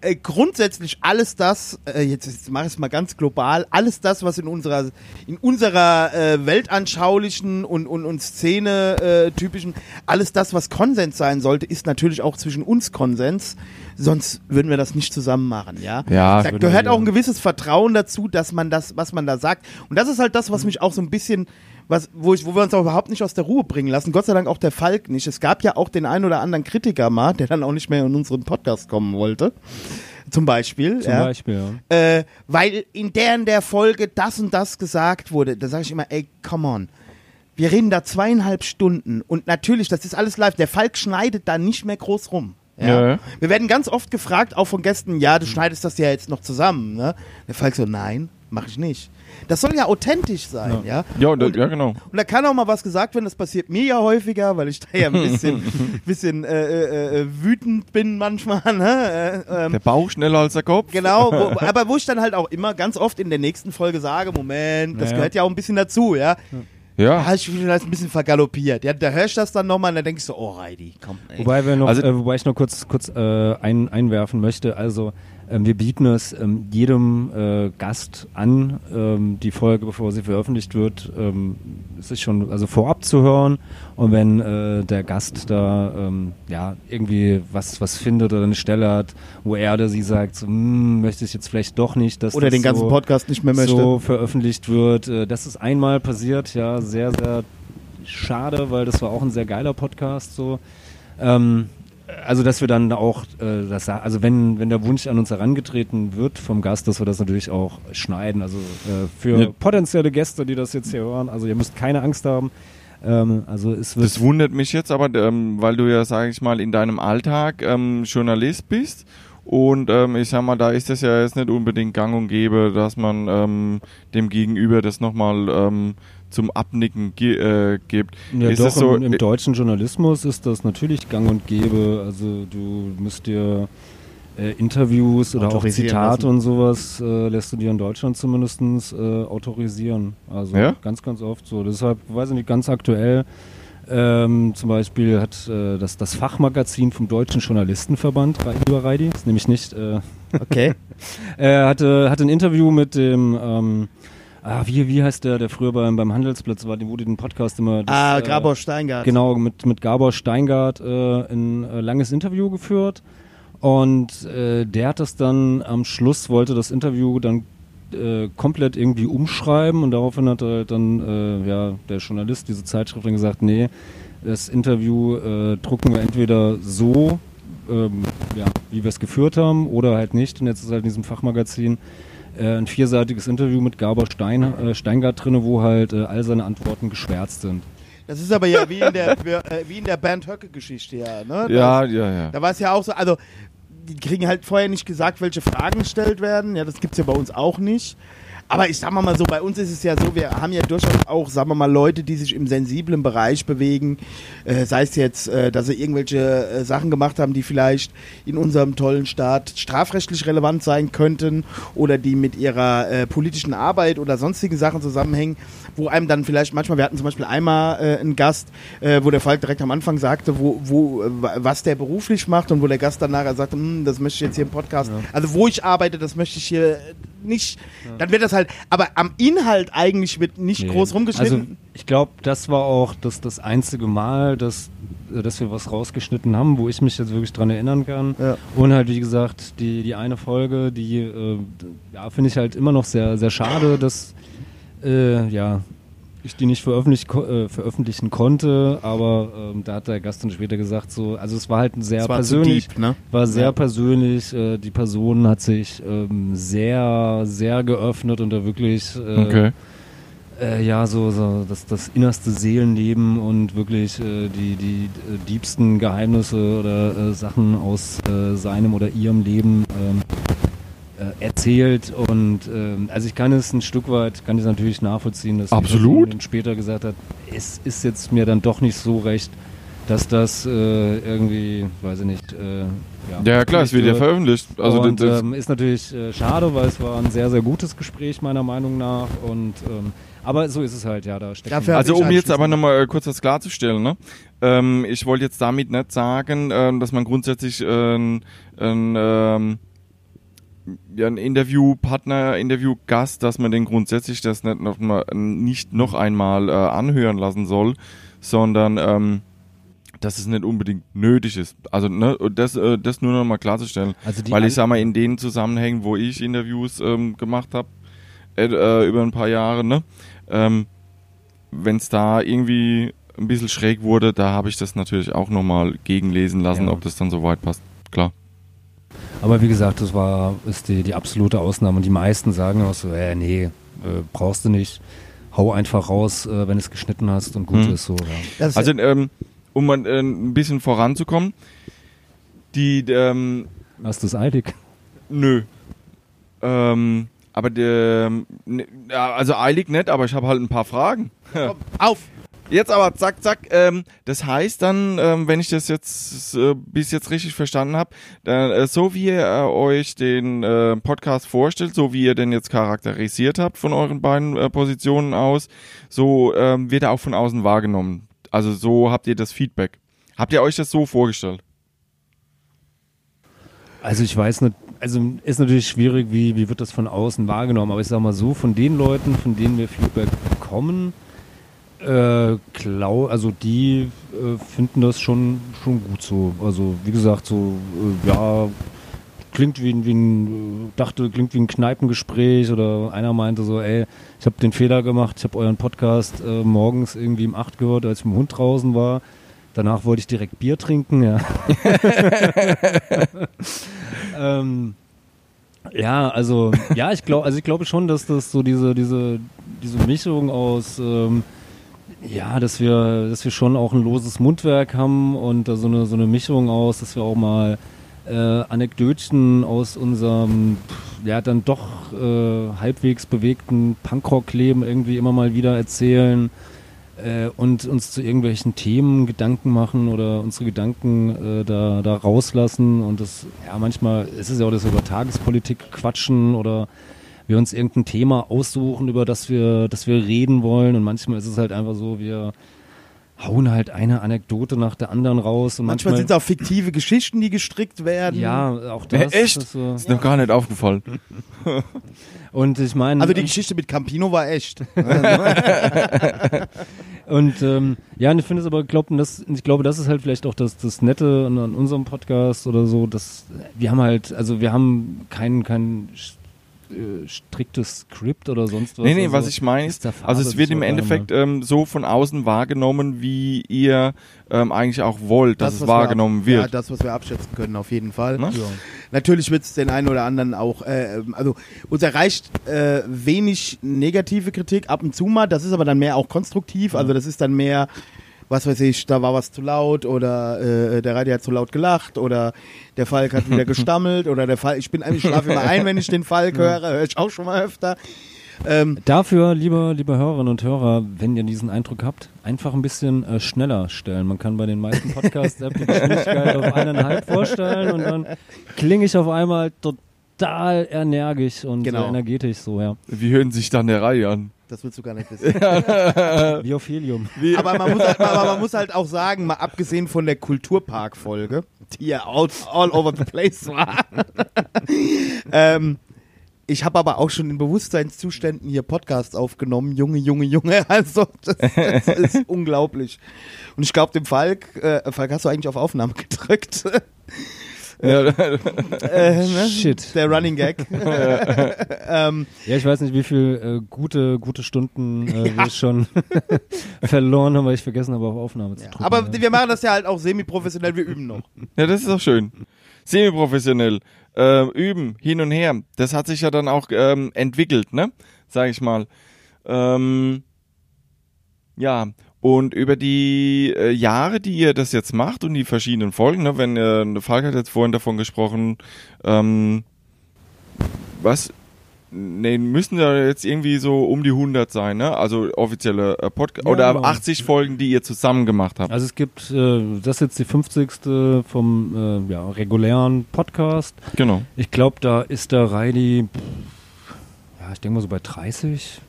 äh, grundsätzlich alles das, äh, jetzt, jetzt mache ich es mal ganz global, alles das, was in unserer, in unserer äh, weltanschaulichen und, und, und Szene-typischen, alles das, was Konsens sein sollte, ist natürlich auch zwischen uns Konsens. Sonst würden wir das nicht zusammen machen, ja. Ja, da gehört auch ein gewisses Vertrauen dazu, dass man das, was man da sagt. Und das ist halt das, was mich auch so ein bisschen, was, wo, ich, wo wir uns auch überhaupt nicht aus der Ruhe bringen lassen. Gott sei Dank auch der Falk nicht. Es gab ja auch den einen oder anderen Kritiker mal, der dann auch nicht mehr in unseren Podcast kommen wollte. Zum Beispiel. Zum ja. Beispiel, ja. Äh, weil in der in der Folge das und das gesagt wurde. Da sage ich immer, ey, come on. Wir reden da zweieinhalb Stunden und natürlich, das ist alles live. Der Falk schneidet da nicht mehr groß rum. Ja. Ja, ja. Wir werden ganz oft gefragt, auch von Gästen, ja, du schneidest das ja jetzt noch zusammen. Ne? Der Falk so, nein, mache ich nicht. Das soll ja authentisch sein, ja. Ja, Und- ja genau. Und da kann auch mal was gesagt werden, das passiert mir ja häufiger, weil ich da ja ein bisschen, bisschen äh, äh, äh, wütend bin manchmal. Ne? Äh, ähm, Der Bauch schneller als der Kopf. Genau, wo, aber wo ich dann halt auch immer ganz oft in der nächsten Folge sage, Moment, das Ja, ja. gehört ja auch ein bisschen dazu, ja. Ja. Da ich vielleicht ein bisschen vergaloppiert. Ja, da höre ich das dann nochmal und dann denke ich so, oh Reidi, komm, ey. Wobei wir noch, Also- äh, wobei ich noch kurz, kurz äh, ein, einwerfen möchte. Also ähm, wir bieten es ähm, jedem äh, Gast an, ähm, die Folge, bevor sie veröffentlicht wird, ähm, es ist schon also vorab zu hören. Und wenn äh, der Gast da ähm, ja irgendwie was was findet oder eine Stelle hat, wo er oder sie sagt, so, hm, möchte ich jetzt vielleicht doch nicht, dass Oder das den ganzen so, Podcast nicht mehr möchte. so veröffentlicht wird. Äh, Das ist einmal passiert, ja, sehr, sehr schade, weil das war auch ein sehr geiler Podcast so. Ähm, also dass wir dann auch, äh, das, also wenn, wenn der Wunsch an uns herangetreten wird vom Gast, dass wir das natürlich auch schneiden. Also äh, für Ja. potenzielle Gäste, die das jetzt hier hören, also ihr müsst keine Angst haben. Ähm, also es wird Das wundert mich jetzt aber, ähm, weil du ja, sage ich mal, in deinem Alltag ähm, Journalist bist Und ähm, ich sag mal, da ist es ja jetzt nicht unbedingt gang und gäbe, dass man ähm, dem Gegenüber das nochmal ähm, zum Abnicken ge äh, gibt. Ja, ist doch, so, im, im deutschen Journalismus ist das natürlich gang und gäbe. Also du müsst dir äh, Interviews oder auch Zitate lassen. und sowas äh, lässt du dir in Deutschland zumindest äh, autorisieren. Also Ja? ganz, ganz oft so. Deshalb, weiß ich nicht, ganz aktuell ähm, zum Beispiel hat äh, das, das Fachmagazin vom Deutschen Journalistenverband, lieber Reidi, ist nämlich nicht, äh, Okay. er hatte, hatte ein Interview mit dem, ähm, ah, wie, wie heißt der, der früher beim, beim Handelsplatz war, dem wurde den Podcast immer. das, ah, äh, Grabor Steingart. Genau, mit, mit Gabor Steingart äh, ein äh, langes Interview geführt. Und äh, der hat das dann am Schluss, wollte das Interview dann äh, komplett irgendwie umschreiben und daraufhin hat halt dann äh, ja, der Journalist, diese Zeitschrift, dann gesagt, nee, das Interview äh, drucken wir entweder so, ähm, ja, wie wir es geführt haben, oder halt nicht. Und jetzt ist halt in diesem Fachmagazin äh, ein vierseitiges Interview mit Gabor Stein, äh, Steingart drin, wo halt äh, all seine Antworten geschwärzt sind. Das ist aber ja wie in der, äh, wie in der Bernd Höcke-Geschichte, ja. Ne? ja, Das, ja, ja. Da war es ja auch so, also die kriegen halt vorher nicht gesagt, welche Fragen gestellt werden. Ja, das gibt's ja bei uns auch nicht. Aber ich sag mal so, bei uns ist es ja so, wir haben ja durchaus auch, sagen wir mal, Leute, die sich im sensiblen Bereich bewegen. Äh, sei es jetzt, äh, dass sie irgendwelche äh, Sachen gemacht haben, die vielleicht in unserem tollen Staat strafrechtlich relevant sein könnten oder die mit ihrer äh, politischen Arbeit oder sonstigen Sachen zusammenhängen, wo einem dann vielleicht manchmal, wir hatten zum Beispiel einmal äh, einen Gast, äh, wo der Falk direkt am Anfang sagte, wo, wo, was der beruflich macht und wo der Gast dann nachher sagte, "Hm, das möchte ich jetzt hier im Podcast, also wo ich arbeite, das möchte ich hier nicht, dann wird das halt, aber am Inhalt eigentlich wird nicht Nee. groß rumgeschnitten. Also ich glaube, das war auch das, das einzige Mal, dass, äh, dass wir was rausgeschnitten haben, wo ich mich jetzt wirklich dran erinnern kann. Ja. Und halt, wie gesagt, die, die eine Folge, die äh, ja, finde ich halt immer noch sehr, sehr schade, dass äh, ja, ich die nicht äh, veröffentlichen konnte, aber ähm, da hat der Gast dann später gesagt, so, also es war halt ein sehr persönlich, deep, ne? war sehr Ja. persönlich, äh, die Person hat sich ähm, sehr, sehr geöffnet und da wirklich äh, Okay. äh, ja, so, so das, das innerste Seelenleben und wirklich äh, die, die äh, diebsten Geheimnisse oder äh, Sachen aus äh, seinem oder ihrem Leben ähm, äh, erzählt. Und ähm, also ich kann es ein Stück weit, kann ich es natürlich nachvollziehen, dass die Absolut. Dann später gesagt hat, es ist jetzt mir dann doch nicht so recht, dass das äh, irgendwie, weiß ich nicht, äh, Ja, klar, es wird ja veröffentlicht. Also und das, ähm, ist natürlich äh, schade, weil es war ein sehr, sehr gutes Gespräch meiner Meinung nach. Und ähm, aber so ist es halt, ja, da steckt Also um jetzt anschließend- aber nochmal äh, kurz das klarzustellen, ne? Ähm, ich wollte jetzt damit nicht sagen, ähm, dass man grundsätzlich äh, ein, ein, ähm, ja, ein Interviewpartner, Interviewgast, dass man den grundsätzlich das nicht noch, mal, nicht noch einmal äh, anhören lassen soll, sondern ähm, dass es nicht unbedingt nötig ist. Also ne, das, äh, das nur noch mal klarzustellen. Also Weil ich sag mal, in den Zusammenhängen, wo ich Interviews ähm, gemacht habe, äh, äh, über ein paar Jahre, ne, ähm, wenn es da irgendwie ein bisschen schräg wurde, da habe ich das natürlich auch nochmal gegenlesen lassen, Ja. ob das dann so weit passt. Klar. Aber wie gesagt, das war ist die, die absolute Ausnahme. Und die meisten sagen auch so, äh, nee, äh, brauchst du nicht. Hau einfach raus, äh, wenn du es geschnitten hast und gut Hm. ist so. Ja. Also, ähm, um mal äh, ein bisschen voranzukommen, die, ähm, Hast du es eilig? nö. Ähm, aber der, ne, also eilig nicht, aber ich habe halt ein paar Fragen. Komm, auf! Jetzt aber zack, zack. Ähm, das heißt dann, ähm, wenn ich das jetzt äh, bis jetzt richtig verstanden habe, äh, so wie ihr äh, euch den äh, Podcast vorstellt, so wie ihr den jetzt charakterisiert habt von euren beiden äh, Positionen aus, so ähm, wird er auch von außen wahrgenommen. Also so habt ihr das Feedback. Habt ihr euch das so vorgestellt? Also ich weiß nicht, also ist natürlich schwierig, wie, wie wird das von außen wahrgenommen, aber ich sag mal so, von den Leuten, von denen wir Feedback bekommen, äh, klau, also die äh, finden das schon, schon gut so. Also wie gesagt, so, äh, ja, klingt wie, ein- wie ein, äh, dachte, klingt wie ein Kneipengespräch oder einer meinte so, ey, ich habe den Fehler gemacht, ich habe euren Podcast äh, morgens irgendwie um 8 gehört, als ich mit dem Hund draußen war. Danach wollte ich direkt Bier trinken, ja. ähm, ja, also, ja, ich glaube, also ich glaube schon, dass das so diese, diese, diese Mischung aus, ähm, ja, dass wir, dass wir schon auch ein loses Mundwerk haben und da so eine, so eine Mischung aus, dass wir auch mal äh, Anekdötchen aus unserem, ja, dann doch äh, halbwegs bewegten Punkrock-Leben irgendwie immer mal wieder erzählen äh, und uns zu irgendwelchen Themen Gedanken machen oder unsere Gedanken äh, da, da rauslassen. Und das, ja, manchmal ist es ja auch, dass wir über Tagespolitik quatschen oder wir uns irgendein Thema aussuchen, über das wir, das wir reden wollen. Und manchmal ist es halt einfach so, wir hauen halt eine Anekdote nach der anderen raus. Und Manchmal manchmal, sind es auch fiktive Geschichten, die gestrickt werden. ja, auch Äh, das. echt? ist so. Ist noch gar nicht aufgefallen. Und ich meine, Also die Geschichte mit Campino war echt. Und ähm, ja, und ich finde es aber, glaub, das, ich glaube, das ist halt vielleicht auch das, das Nette an, an unserem Podcast oder so, dass wir haben halt, also wir haben kein, kein äh, striktes Skript oder sonst was. Nee, nee, also, was ich meine ist, also es wird im Endeffekt ähm, so von außen wahrgenommen, wie ihr ähm, eigentlich auch wollt, dass was es wir wahrgenommen ab, wird. Ja, das, was wir abschätzen können, auf jeden Fall. Ne? Natürlich wird es den einen oder anderen auch, äh, also uns erreicht äh, wenig negative Kritik ab und zu mal, das ist aber dann mehr auch konstruktiv, also das ist dann mehr, was weiß ich, da war was zu laut oder äh, der Radio hat zu laut gelacht oder der Falk hat wieder gestammelt oder der Falk, ich bin eigentlich schlafe immer ein, wenn ich den Falk höre, höre ich auch schon mal öfter. Ähm, Dafür, liebe, liebe Hörerinnen und Hörer, wenn ihr diesen Eindruck habt, einfach ein bisschen äh, schneller stellen. Man kann bei den meisten Podcasts-App die Geschwindigkeit auf eineinhalb vorstellen und dann klinge ich auf einmal total energisch und Genau. energetisch so, ja. Wie hören sich dann der Reihe an? Das willst du gar nicht wissen. Wie auf Helium. Aber man, muss halt, aber man muss halt auch sagen, mal abgesehen von der Kulturpark-Folge, die ja all, all over the place war, ähm, ich habe aber auch schon in Bewusstseinszuständen hier Podcasts aufgenommen. Junge, Junge, Junge. Also, das, das ist unglaublich. Und ich glaube, dem Falk, äh, Falk, hast du eigentlich auf Aufnahme gedrückt? Ja, äh, ne? Shit. Der Running Gag. ähm, Ja, ich weiß nicht, wie viel äh, gute, gute Stunden äh, wir schon verloren haben, weil ich vergessen habe, auf Aufnahme zu drücken. aber ja. wir machen das ja halt auch semi-professionell. Wir üben noch. ja, das ist auch schön. Semi-professionell. Äh, üben, hin und her. Das hat sich ja dann auch ähm, entwickelt, ne? Sag ich mal. Ähm, ja, und über die äh, Jahre, die ihr das jetzt macht und die verschiedenen Folgen, ne, wenn äh, Falk hat jetzt vorhin davon gesprochen, ähm, was, ne, müssen ja jetzt irgendwie so um die 100 sein, ne? Also offizielle äh, Podcast Ja, oder genau. 80 Folgen, die ihr zusammen gemacht habt. Also es gibt, äh, das ist jetzt die 50. vom äh, ja, regulären Podcast. Genau. Ich glaube, da ist der Reidi, ja, ich denke mal so bei 30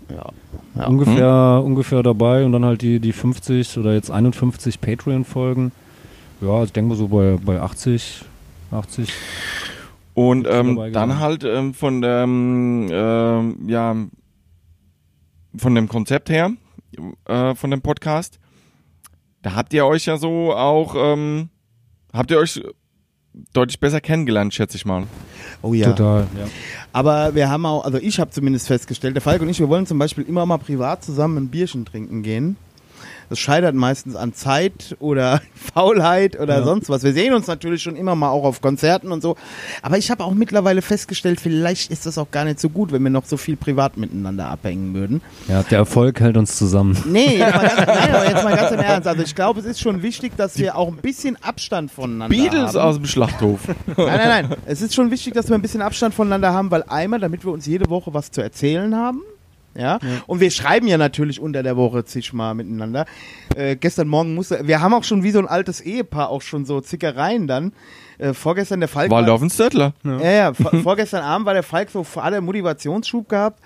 Ja. ungefähr, ungefähr dabei und dann halt die, die 50 oder jetzt 51 Patreon-Folgen. Ja, also ich denke mal so bei, bei 80, 80. Und ähm, dann halt ähm, von dem, ähm, ja, von dem Konzept her, äh, von dem Podcast, da habt ihr euch ja so auch, ähm, habt ihr euch deutlich besser kennengelernt, schätze ich mal. Oh ja. Total, ja. Aber wir haben auch, also ich habe zumindest festgestellt, der Falk und ich, wir wollen zum Beispiel immer mal privat zusammen ein Bierchen trinken gehen. Das scheitert meistens an Zeit oder Faulheit oder Ja. sonst was. Wir sehen uns natürlich schon immer mal auch auf Konzerten und so. Aber ich habe auch mittlerweile festgestellt, vielleicht ist das auch gar nicht so gut, wenn wir noch so viel privat miteinander abhängen würden. ja, der Erfolg hält uns zusammen. Nee, jetzt mal ganz, nein, aber jetzt mal ganz im Ernst. Also ich glaube, es ist schon wichtig, dass wir auch ein bisschen Abstand voneinander Beatles haben. aus dem Schlachthof. Nein, nein, nein. Es ist schon wichtig, dass wir ein bisschen Abstand voneinander haben, weil einmal, damit wir uns jede Woche was zu erzählen haben. Ja? Und wir schreiben ja natürlich unter der Woche zigmal miteinander. Äh, gestern Morgen musste, wir haben auch schon wie so ein altes Ehepaar auch schon so Zickereien dann. Äh, vorgestern der Falk. war- Waldorf und Stöttler. ja, ja, vor, vorgestern Abend war der Falk so, hat er Motivationsschub gehabt,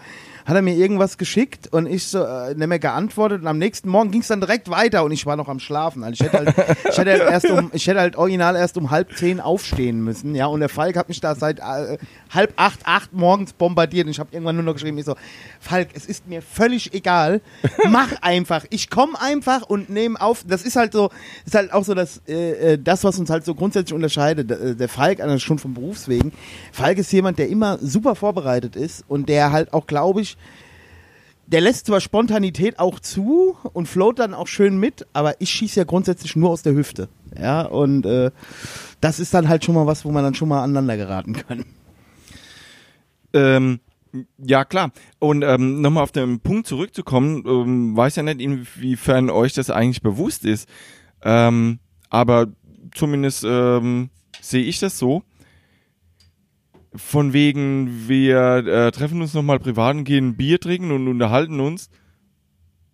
hat er mir irgendwas geschickt und ich so, äh, nicht mehr geantwortet und am nächsten Morgen ging es dann direkt weiter und ich war noch am Schlafen. Also ich hätte halt, ich hätte halt erst um, ich hätte halt original erst um halb zehn aufstehen müssen, ja, und der Falk hat mich da seit äh, halb acht, acht morgens bombardiert und ich habe irgendwann nur noch geschrieben, ich so, Falk, es ist mir völlig egal, mach einfach, ich komme einfach und nehme auf, das ist halt so, ist halt auch so das, äh, äh, das, was uns halt so grundsätzlich unterscheidet, äh, der Falk, also schon vom Berufswegen, Falk ist jemand, der immer super vorbereitet ist und der halt auch, glaube ich, der lässt zwar Spontanität auch zu und float dann auch schön mit, aber ich schieße ja grundsätzlich nur aus der Hüfte. Ja, und äh, das ist dann halt schon mal was, wo man dann schon mal aneinander geraten kann. Ähm, ja, klar. Und ähm, nochmal auf den Punkt zurückzukommen, ähm, weiß ja nicht, inwiefern euch das eigentlich bewusst ist. Ähm, aber zumindest ähm, sehe ich das so, von wegen, wir äh, treffen uns nochmal privat und gehen ein Bier trinken und unterhalten uns.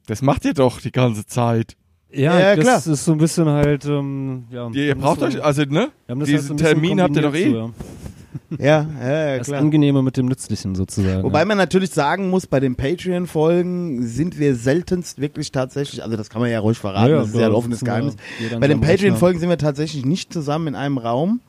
Das macht ihr doch die ganze Zeit. Ja, Ja, das klar. ist so ein bisschen halt, ähm, ja. Ihr, ihr braucht euch, also ne? wir haben das halt so Diesen bisschen Termin habt ihr doch eh. so, ja. Ja, ja, ja Das klar. Angenehme mit dem Nützlichen sozusagen. Wobei ja. man natürlich sagen muss, bei den Patreon-Folgen sind wir seltenst wirklich tatsächlich, also das kann man ja ruhig verraten, Ja, ja, das ist ja ein offenes Geheimnis. Bei den. Patreon-Folgen sind wir tatsächlich nicht zusammen in einem Raum,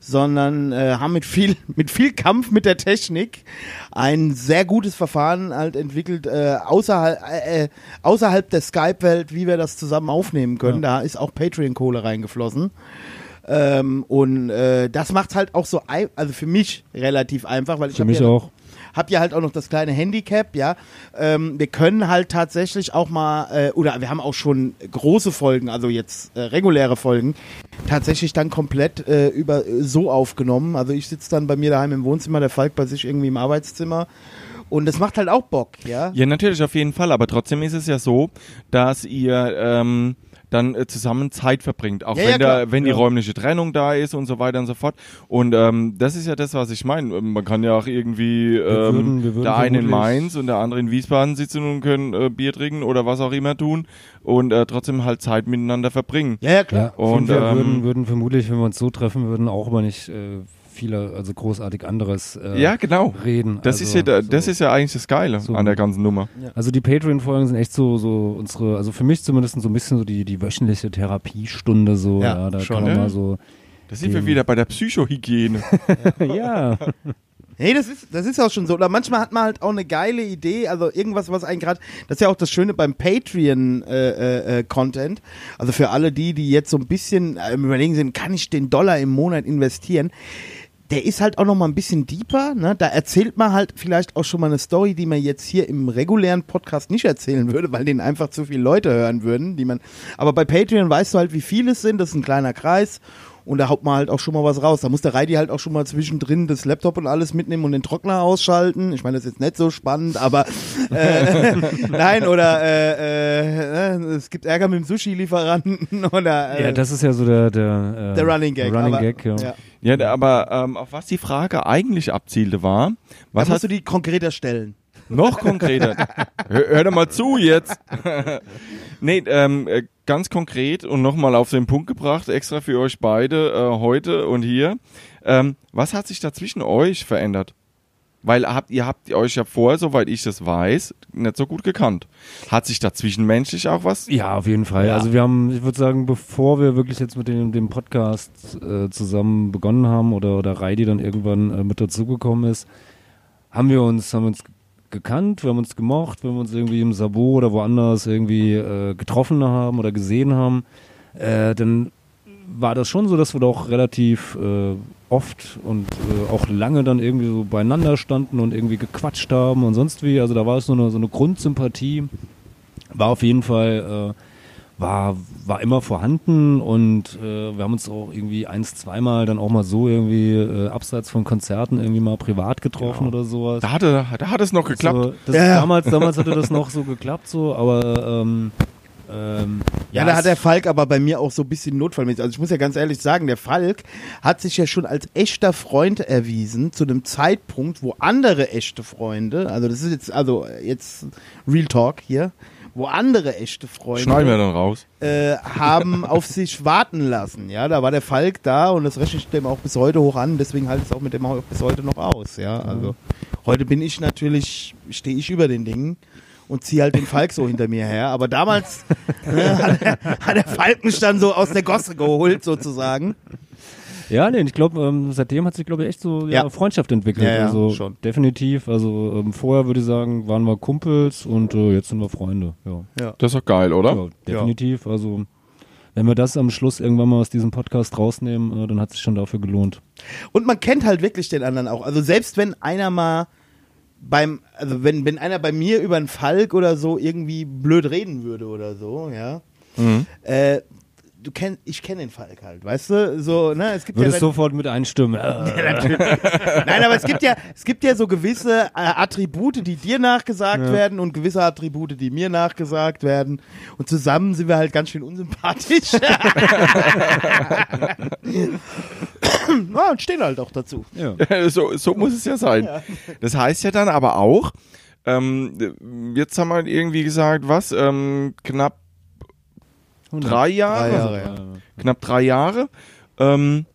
sondern äh, haben mit viel, mit viel Kampf mit der Technik ein sehr gutes Verfahren halt entwickelt, äh, außerhalb, äh, äh, außerhalb der Skype-Welt, wie wir das zusammen aufnehmen können. Da ist auch Patreon-Kohle reingeflossen. Ähm, und äh, das macht halt auch so, also für mich relativ einfach, weil ich Für hab mich ja, hab ja halt auch noch das kleine Handicap, ja. Ähm, wir können halt tatsächlich auch mal, äh, oder wir haben auch schon große Folgen, also jetzt äh, reguläre Folgen, tatsächlich dann komplett äh, über so aufgenommen. Also ich sitze dann bei mir daheim im Wohnzimmer, der Falk bei sich irgendwie im Arbeitszimmer. Und das macht halt auch Bock, ja. Ja, natürlich, auf jeden Fall. Aber trotzdem ist es ja so, dass ihr ähm, dann äh, zusammen Zeit verbringt. Auch Ja, ja, wenn, klar. da, wenn die Ja. räumliche Trennung da ist und so weiter und so fort. Und ähm, das ist ja das, was ich meine. Ähm, Man kann ja auch irgendwie ähm, würden- wir würden der eine in Mainz und der andere in Wiesbaden sitzen und können äh, Bier trinken oder was auch immer tun und äh, trotzdem halt Zeit miteinander verbringen. Ja, ja, klar. Ja, Und, und wir ähm, würden, würden vermutlich, wenn wir uns so treffen würden, auch über nicht äh, viele, also großartig anderes äh, Ja, genau. reden. Das also, ist ja da- das so. ist ja eigentlich das Geile So. an der ganzen Nummer. Also die Patreon-Folgen sind echt so, so unsere, also für mich zumindest so ein bisschen so die, die wöchentliche Therapiestunde so, Ja, ja, da schon, kann man ja. mal so, Da sind wir wieder bei der Psychohygiene. ja, Nee, das ist, das ist auch schon so. Oder manchmal hat man halt auch eine geile Idee, also irgendwas, was einen gerade, das ist ja auch das Schöne beim Patreon-Content. Äh, äh, Content. also für alle die, die jetzt so ein bisschen äh, im überlegen sind, kann ich den Dollar im Monat investieren? Der ist halt auch noch mal ein bisschen deeper. Ne? Da erzählt man halt vielleicht auch schon mal eine Story, die man jetzt hier im regulären Podcast nicht erzählen würde, weil den einfach zu viele Leute hören würden. Die man, aber bei Patreon weißt du halt, wie viele es sind. Das ist ein kleiner Kreis. Und da haut man halt auch schon mal was raus. Da muss der Reidi halt auch schon mal zwischendrin das Laptop und alles mitnehmen und den Trockner ausschalten. Ich meine, das ist jetzt nicht so spannend, aber äh, nein, oder äh, äh, es gibt Ärger mit dem Sushi-Lieferanten oder äh, ja, das ist ja so der, der, äh, der Running Gag. Running aber, Gag, ja. ja. Ja, aber ähm, auf was die Frage eigentlich abzielte war, was Da musst hast du die konkreter stellen. noch konkreter? hör, hör doch mal zu jetzt. nee, ähm, äh, ganz konkret und nochmal auf den Punkt gebracht, extra für euch beide äh, heute und hier. Ähm, was hat sich da zwischen euch verändert? Weil habt, ihr habt euch ja vorher, soweit ich das weiß, nicht so gut gekannt. Hat sich da zwischenmenschlich auch was? Ja, auf jeden Fall. Also wir haben, ich würde sagen, bevor wir wirklich jetzt mit dem, dem Podcast äh, zusammen begonnen haben oder, oder Reidi dann irgendwann äh, mit dazugekommen ist, haben wir uns, haben uns gekannt, wir haben uns gemocht, wir haben uns irgendwie im Sabo oder woanders irgendwie äh, getroffen haben oder gesehen haben, äh, dann war das schon so, dass wir doch relativ äh, oft und äh, auch lange dann irgendwie so beieinander standen und irgendwie gequatscht haben und sonst wie. Also da war es so eine, so eine Grundsympathie. War auf jeden Fall, äh, war, war immer vorhanden und äh, wir haben uns auch irgendwie eins, zweimal dann auch mal so irgendwie äh, abseits von Konzerten irgendwie mal privat getroffen oder sowas. Da hatte, da hat es noch geklappt. So, das, Ja, ja. Damals, damals hatte das noch so geklappt, so, aber ähm, ähm, Ja, da hat der Falk aber bei mir auch so ein bisschen notfallmäßig. Also ich muss ja ganz ehrlich sagen, der Falk hat sich ja schon als echter Freund erwiesen zu einem Zeitpunkt, wo andere echte Freunde, also das ist jetzt also jetzt Real Talk hier, wo andere echte Freunde Schneiden wir dann raus. äh, haben auf sich warten lassen. Ja, da war der Falk da und das rechne ich dem auch bis heute hoch an. Deswegen halte ich es auch mit dem auch bis heute noch aus. Ja, also heute bin ich natürlich, stehe ich über den Dingen und ziehe halt den Falk so hinter mir her. Aber damals ne, hat, der, hat der Falk mich dann so aus der Gosse geholt sozusagen. Ja, nee, ich glaube, ähm, seitdem hat sich, glaube ich, echt so ja, Ja. Freundschaft entwickelt. Ja, ja, also schon. definitiv. Also ähm, vorher würde ich sagen, waren wir Kumpels und äh, jetzt sind wir Freunde. Ja, Das ist doch geil, oder? ja definitiv. Also wenn wir das am Schluss irgendwann mal aus diesem Podcast rausnehmen, äh, dann hat es sich schon dafür gelohnt. Und man kennt halt wirklich den anderen auch. Also selbst wenn einer mal beim, also wenn, wenn einer bei mir über einen Falk oder so irgendwie blöd reden würde oder so, ja. Äh, du kennst, ich kenne den Falk halt, weißt du? So, ne, es gibt Würde ja sofort mit einstimmen. Nein, aber es gibt ja, es gibt ja so gewisse äh, Attribute, die dir nachgesagt werden und gewisse Attribute, die mir nachgesagt werden. Und zusammen sind wir halt ganz schön unsympathisch. Ja, und stehen halt auch dazu. Ja. so, so muss es ja sein. Das heißt ja dann aber auch, ähm, jetzt haben wir irgendwie gesagt, was, ähm, knapp drei Jahre, Drei Jahre, ja. knapp drei Jahre. Ähm,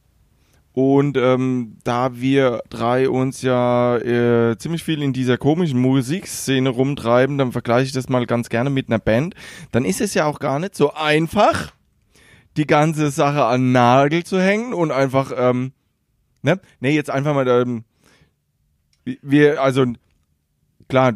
und ähm, da wir drei uns ja äh, ziemlich viel in dieser komischen Musikszene rumtreiben, dann vergleiche ich das mal ganz gerne mit einer Band, dann ist es ja auch gar nicht so einfach, die ganze Sache an Nagel zu hängen und einfach, ähm, ne, nee, jetzt einfach mal, ähm, wir, also klar,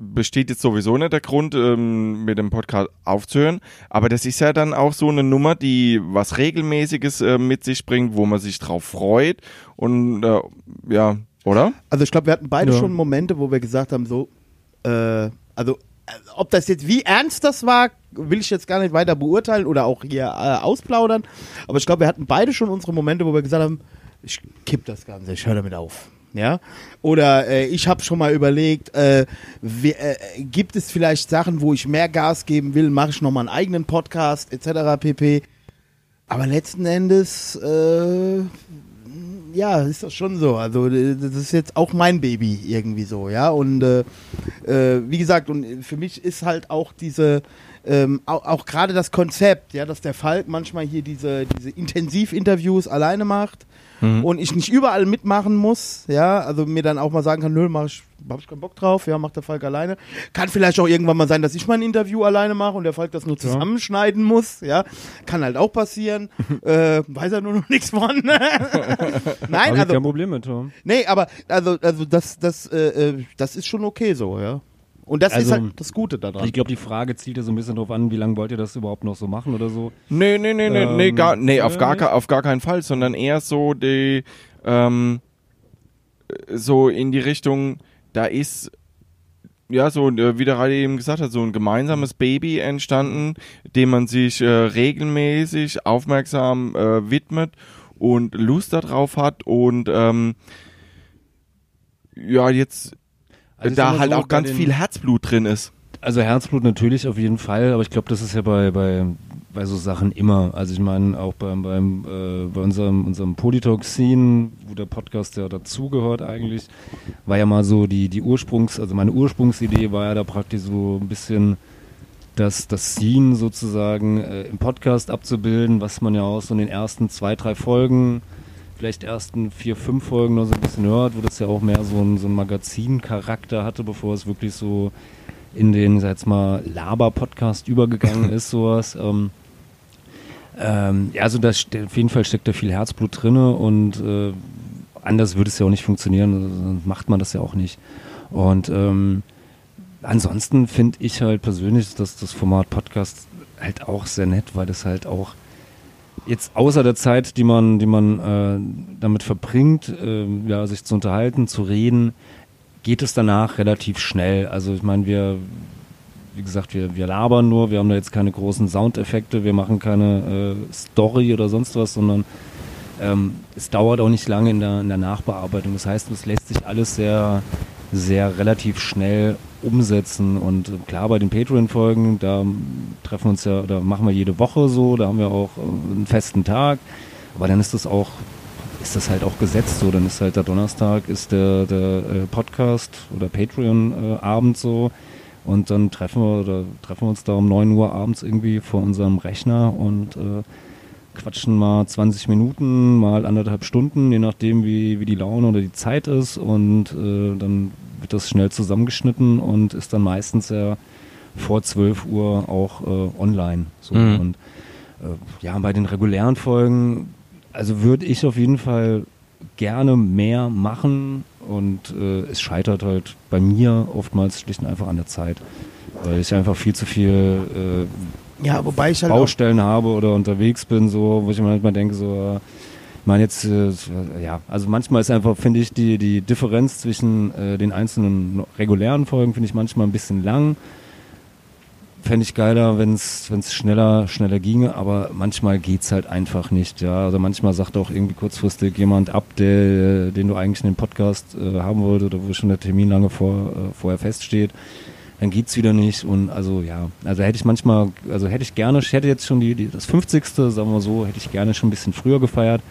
besteht jetzt sowieso nicht der Grund, ähm, mit dem Podcast aufzuhören. Aber das ist ja dann auch so eine Nummer, die was Regelmäßiges äh, mit sich bringt, wo man sich drauf freut. Und äh, ja, oder? Also ich glaube, wir hatten beide Ja. schon Momente, wo wir gesagt haben, so, äh, also äh, ob das jetzt, wie ernst das war, will ich jetzt gar nicht weiter beurteilen oder auch hier äh, ausplaudern. Aber ich glaube, wir hatten beide schon unsere Momente, wo wir gesagt haben, ich kipp das Ganze, ich höre damit auf. Ja, oder äh, ich habe schon mal überlegt, äh, wie, äh, gibt es vielleicht Sachen, wo ich mehr Gas geben will, mache ich nochmal einen eigenen Podcast etc. pp. Aber letzten Endes, äh, ja, ist das schon so. Also äh, das ist jetzt auch mein Baby irgendwie so, ja. Und äh, wie gesagt, und für mich ist halt auch diese, ähm, auch, auch gerade das Konzept, ja, dass der Falk manchmal hier diese, diese Intensivinterviews alleine macht und ich nicht überall mitmachen muss, ja, also mir dann auch mal sagen kann, nö, mach ich, hab ich keinen Bock drauf, ja, macht der Falk alleine. Kann vielleicht auch irgendwann mal sein, dass ich mal ein Interview alleine mache und der Falk das nur zusammenschneiden muss, ja, kann halt auch passieren, äh, weiß er nur noch nichts von. Nein, Habe ich also, kein Problem mit, Tom. nee, aber also, also das, das, äh, äh, das ist schon okay so, ja. Und das ist Also, halt das Gute daran. Ich glaube, die Frage zielt ja so ein bisschen drauf an, wie lange wollt ihr das überhaupt noch so machen oder so. Nee, nee, nee, nee, nee, Ähm, gar, nee auf, nee, gar, auf gar keinen Fall, sondern eher so die, ähm, so in die Richtung, da ist, ja, so, äh, wie der Reiter eben gesagt hat, so ein gemeinsames Baby entstanden, dem man sich äh, regelmäßig aufmerksam äh, widmet und Lust darauf hat und, ähm, ja, jetzt Also ich da halt so, auch ganz viel Herzblut drin ist. Also Herzblut natürlich auf jeden Fall, aber ich glaube, das ist ja bei, bei, bei so Sachen immer. Also ich meine auch beim, beim äh, bei unserem, unserem Polytalk-Scene, wo der Podcast ja dazugehört eigentlich, war ja mal so die, die Ursprungs-, also meine Ursprungsidee war ja da praktisch so ein bisschen das, das Scene sozusagen äh, im Podcast abzubilden, was man ja auch so in den ersten zwei, drei Folgen, vielleicht ersten vier, fünf Folgen noch so ein bisschen hört, wo das ja auch mehr so ein, so ein Magazin-Charakter hatte, bevor es wirklich so in den, sag jetzt mal, Laber-Podcast übergegangen ist, sowas. Ähm, ähm, ja, also da ste- auf jeden Fall steckt da viel Herzblut drinne und äh, anders würde es ja auch nicht funktionieren, also sonst macht man das ja auch nicht. Und ähm, ansonsten finde ich halt persönlich dass das Format Podcast halt auch sehr nett, weil das halt auch jetzt außer der Zeit, die man, die man äh, damit verbringt, ähm, ja, sich zu unterhalten, zu reden, geht es danach relativ schnell. Also ich meine, wir, wie gesagt, wir, wir labern nur, wir haben da jetzt keine großen Soundeffekte, wir machen keine äh, Story oder sonst was, sondern ähm, es dauert auch nicht lange in der, in der Nachbearbeitung. Das heißt, es lässt sich alles sehr, sehr relativ schnell umsetzen. Und äh, klar, bei den Patreon-Folgen, da treffen wir uns ja, da machen wir jede Woche so, da haben wir auch äh, einen festen Tag. Aber dann ist das auch, ist das halt auch gesetzt so. Dann ist halt der Donnerstag, ist der, der äh, Podcast oder Patreon-Abend so. Und dann treffen wir oder treffen wir uns da um 9 Uhr abends irgendwie vor unserem Rechner und äh, quatschen mal 20 Minuten, mal anderthalb Stunden, je nachdem wie, wie die Laune oder die Zeit ist und äh, dann wird das schnell zusammengeschnitten und ist dann meistens ja vor 12 Uhr auch äh, online. So. Mhm. Und äh, ja, bei den regulären Folgen, also würde ich auf jeden Fall gerne mehr machen und äh, es scheitert halt bei mir oftmals schlicht und einfach an der Zeit, weil ich einfach viel zu viel äh, ja, wobei ich halt Baustellen habe oder unterwegs bin, so, wo ich manchmal denke, so, äh, ich meine jetzt, äh, ja, also manchmal ist einfach, finde ich, die, die Differenz zwischen äh, den einzelnen regulären Folgen, finde ich manchmal ein bisschen lang. Fände ich geiler, wenn es schneller, schneller ginge, aber manchmal geht's halt einfach nicht, ja. Also manchmal sagt auch irgendwie kurzfristig jemand ab, der, den du eigentlich in den Podcast äh, haben wolltest oder wo schon der Termin lange vor, äh, vorher feststeht dann geht's wieder nicht und also ja, also hätte ich manchmal, also hätte ich gerne, ich hätte jetzt schon die, die das 50. sagen wir so, hätte ich gerne schon ein bisschen früher gefeiert,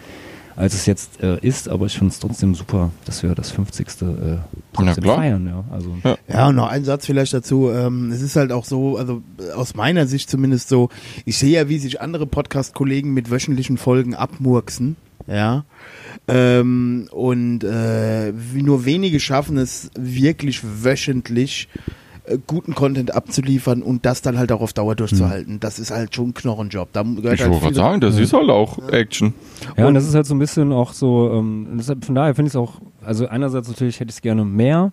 als es jetzt äh, ist, aber ich finde es trotzdem super, dass wir das 50. Äh, feiern. Ja, also, Ja, und noch ein Satz vielleicht dazu. Ähm, es ist halt auch so, also äh, aus meiner Sicht zumindest so, ich sehe ja, wie sich andere Podcast-Kollegen mit wöchentlichen Folgen abmurksen. Ja. Ähm, und äh, nur wenige schaffen es wirklich wöchentlich äh, guten Content abzuliefern und das dann halt auch auf Dauer durchzuhalten. Das ist halt schon ein Knochenjob. Da gehört Ich halt wollte gerade sagen, das ist halt auch Action. Ja, und das ist halt so ein bisschen auch so, ähm, deshalb, von daher finde ich es auch, also einerseits natürlich hätte ich es gerne mehr,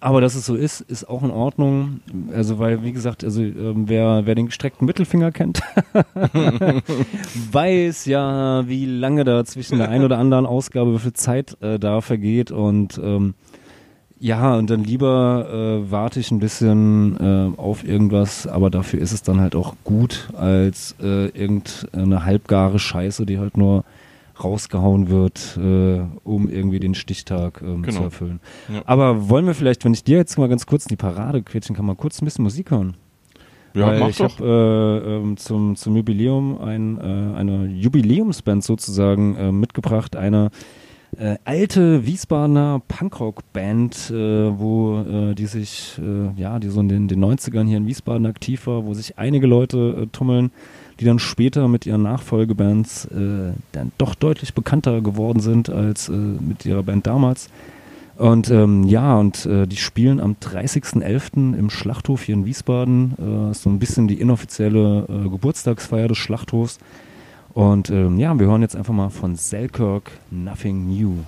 aber dass es so ist, ist auch in Ordnung. Also, weil, wie gesagt, also ähm, wer, wer den gestreckten Mittelfinger kennt, weiß ja, wie lange da zwischen der einen oder anderen Ausgabe, wie viel Zeit äh, da vergeht und ähm, ja, und dann lieber äh, warte ich ein bisschen äh, auf irgendwas, aber dafür ist es dann halt auch gut, als äh, irgendeine halbgare Scheiße, die halt nur rausgehauen wird, äh, um irgendwie den Stichtag ähm, zu Genau. erfüllen. Ja. Aber wollen wir vielleicht, wenn ich dir jetzt mal ganz kurz in die Parade quetschen kann, mal kurz ein bisschen Musik hören? Ja, Weil mach ich habe äh, ähm, zum, zum Jubiläum ein, äh, eine Jubiläumsband sozusagen äh, mitgebracht, eine äh, alte Wiesbadener Punkrock-Band, äh, wo äh, die sich, äh, ja, die so in den, den 90ern hier in Wiesbaden aktiv war, wo sich einige Leute äh, tummeln, die dann später mit ihren Nachfolgebands äh, dann doch deutlich bekannter geworden sind als mit ihrer Band damals. Und ähm, ja, und äh, die spielen am 30.11. im Schlachthof hier in Wiesbaden. Äh, ist so ein bisschen die inoffizielle äh, Geburtstagsfeier des Schlachthofs. Und ähm, ja, wir hören jetzt einfach mal von Selkirk Nothing New.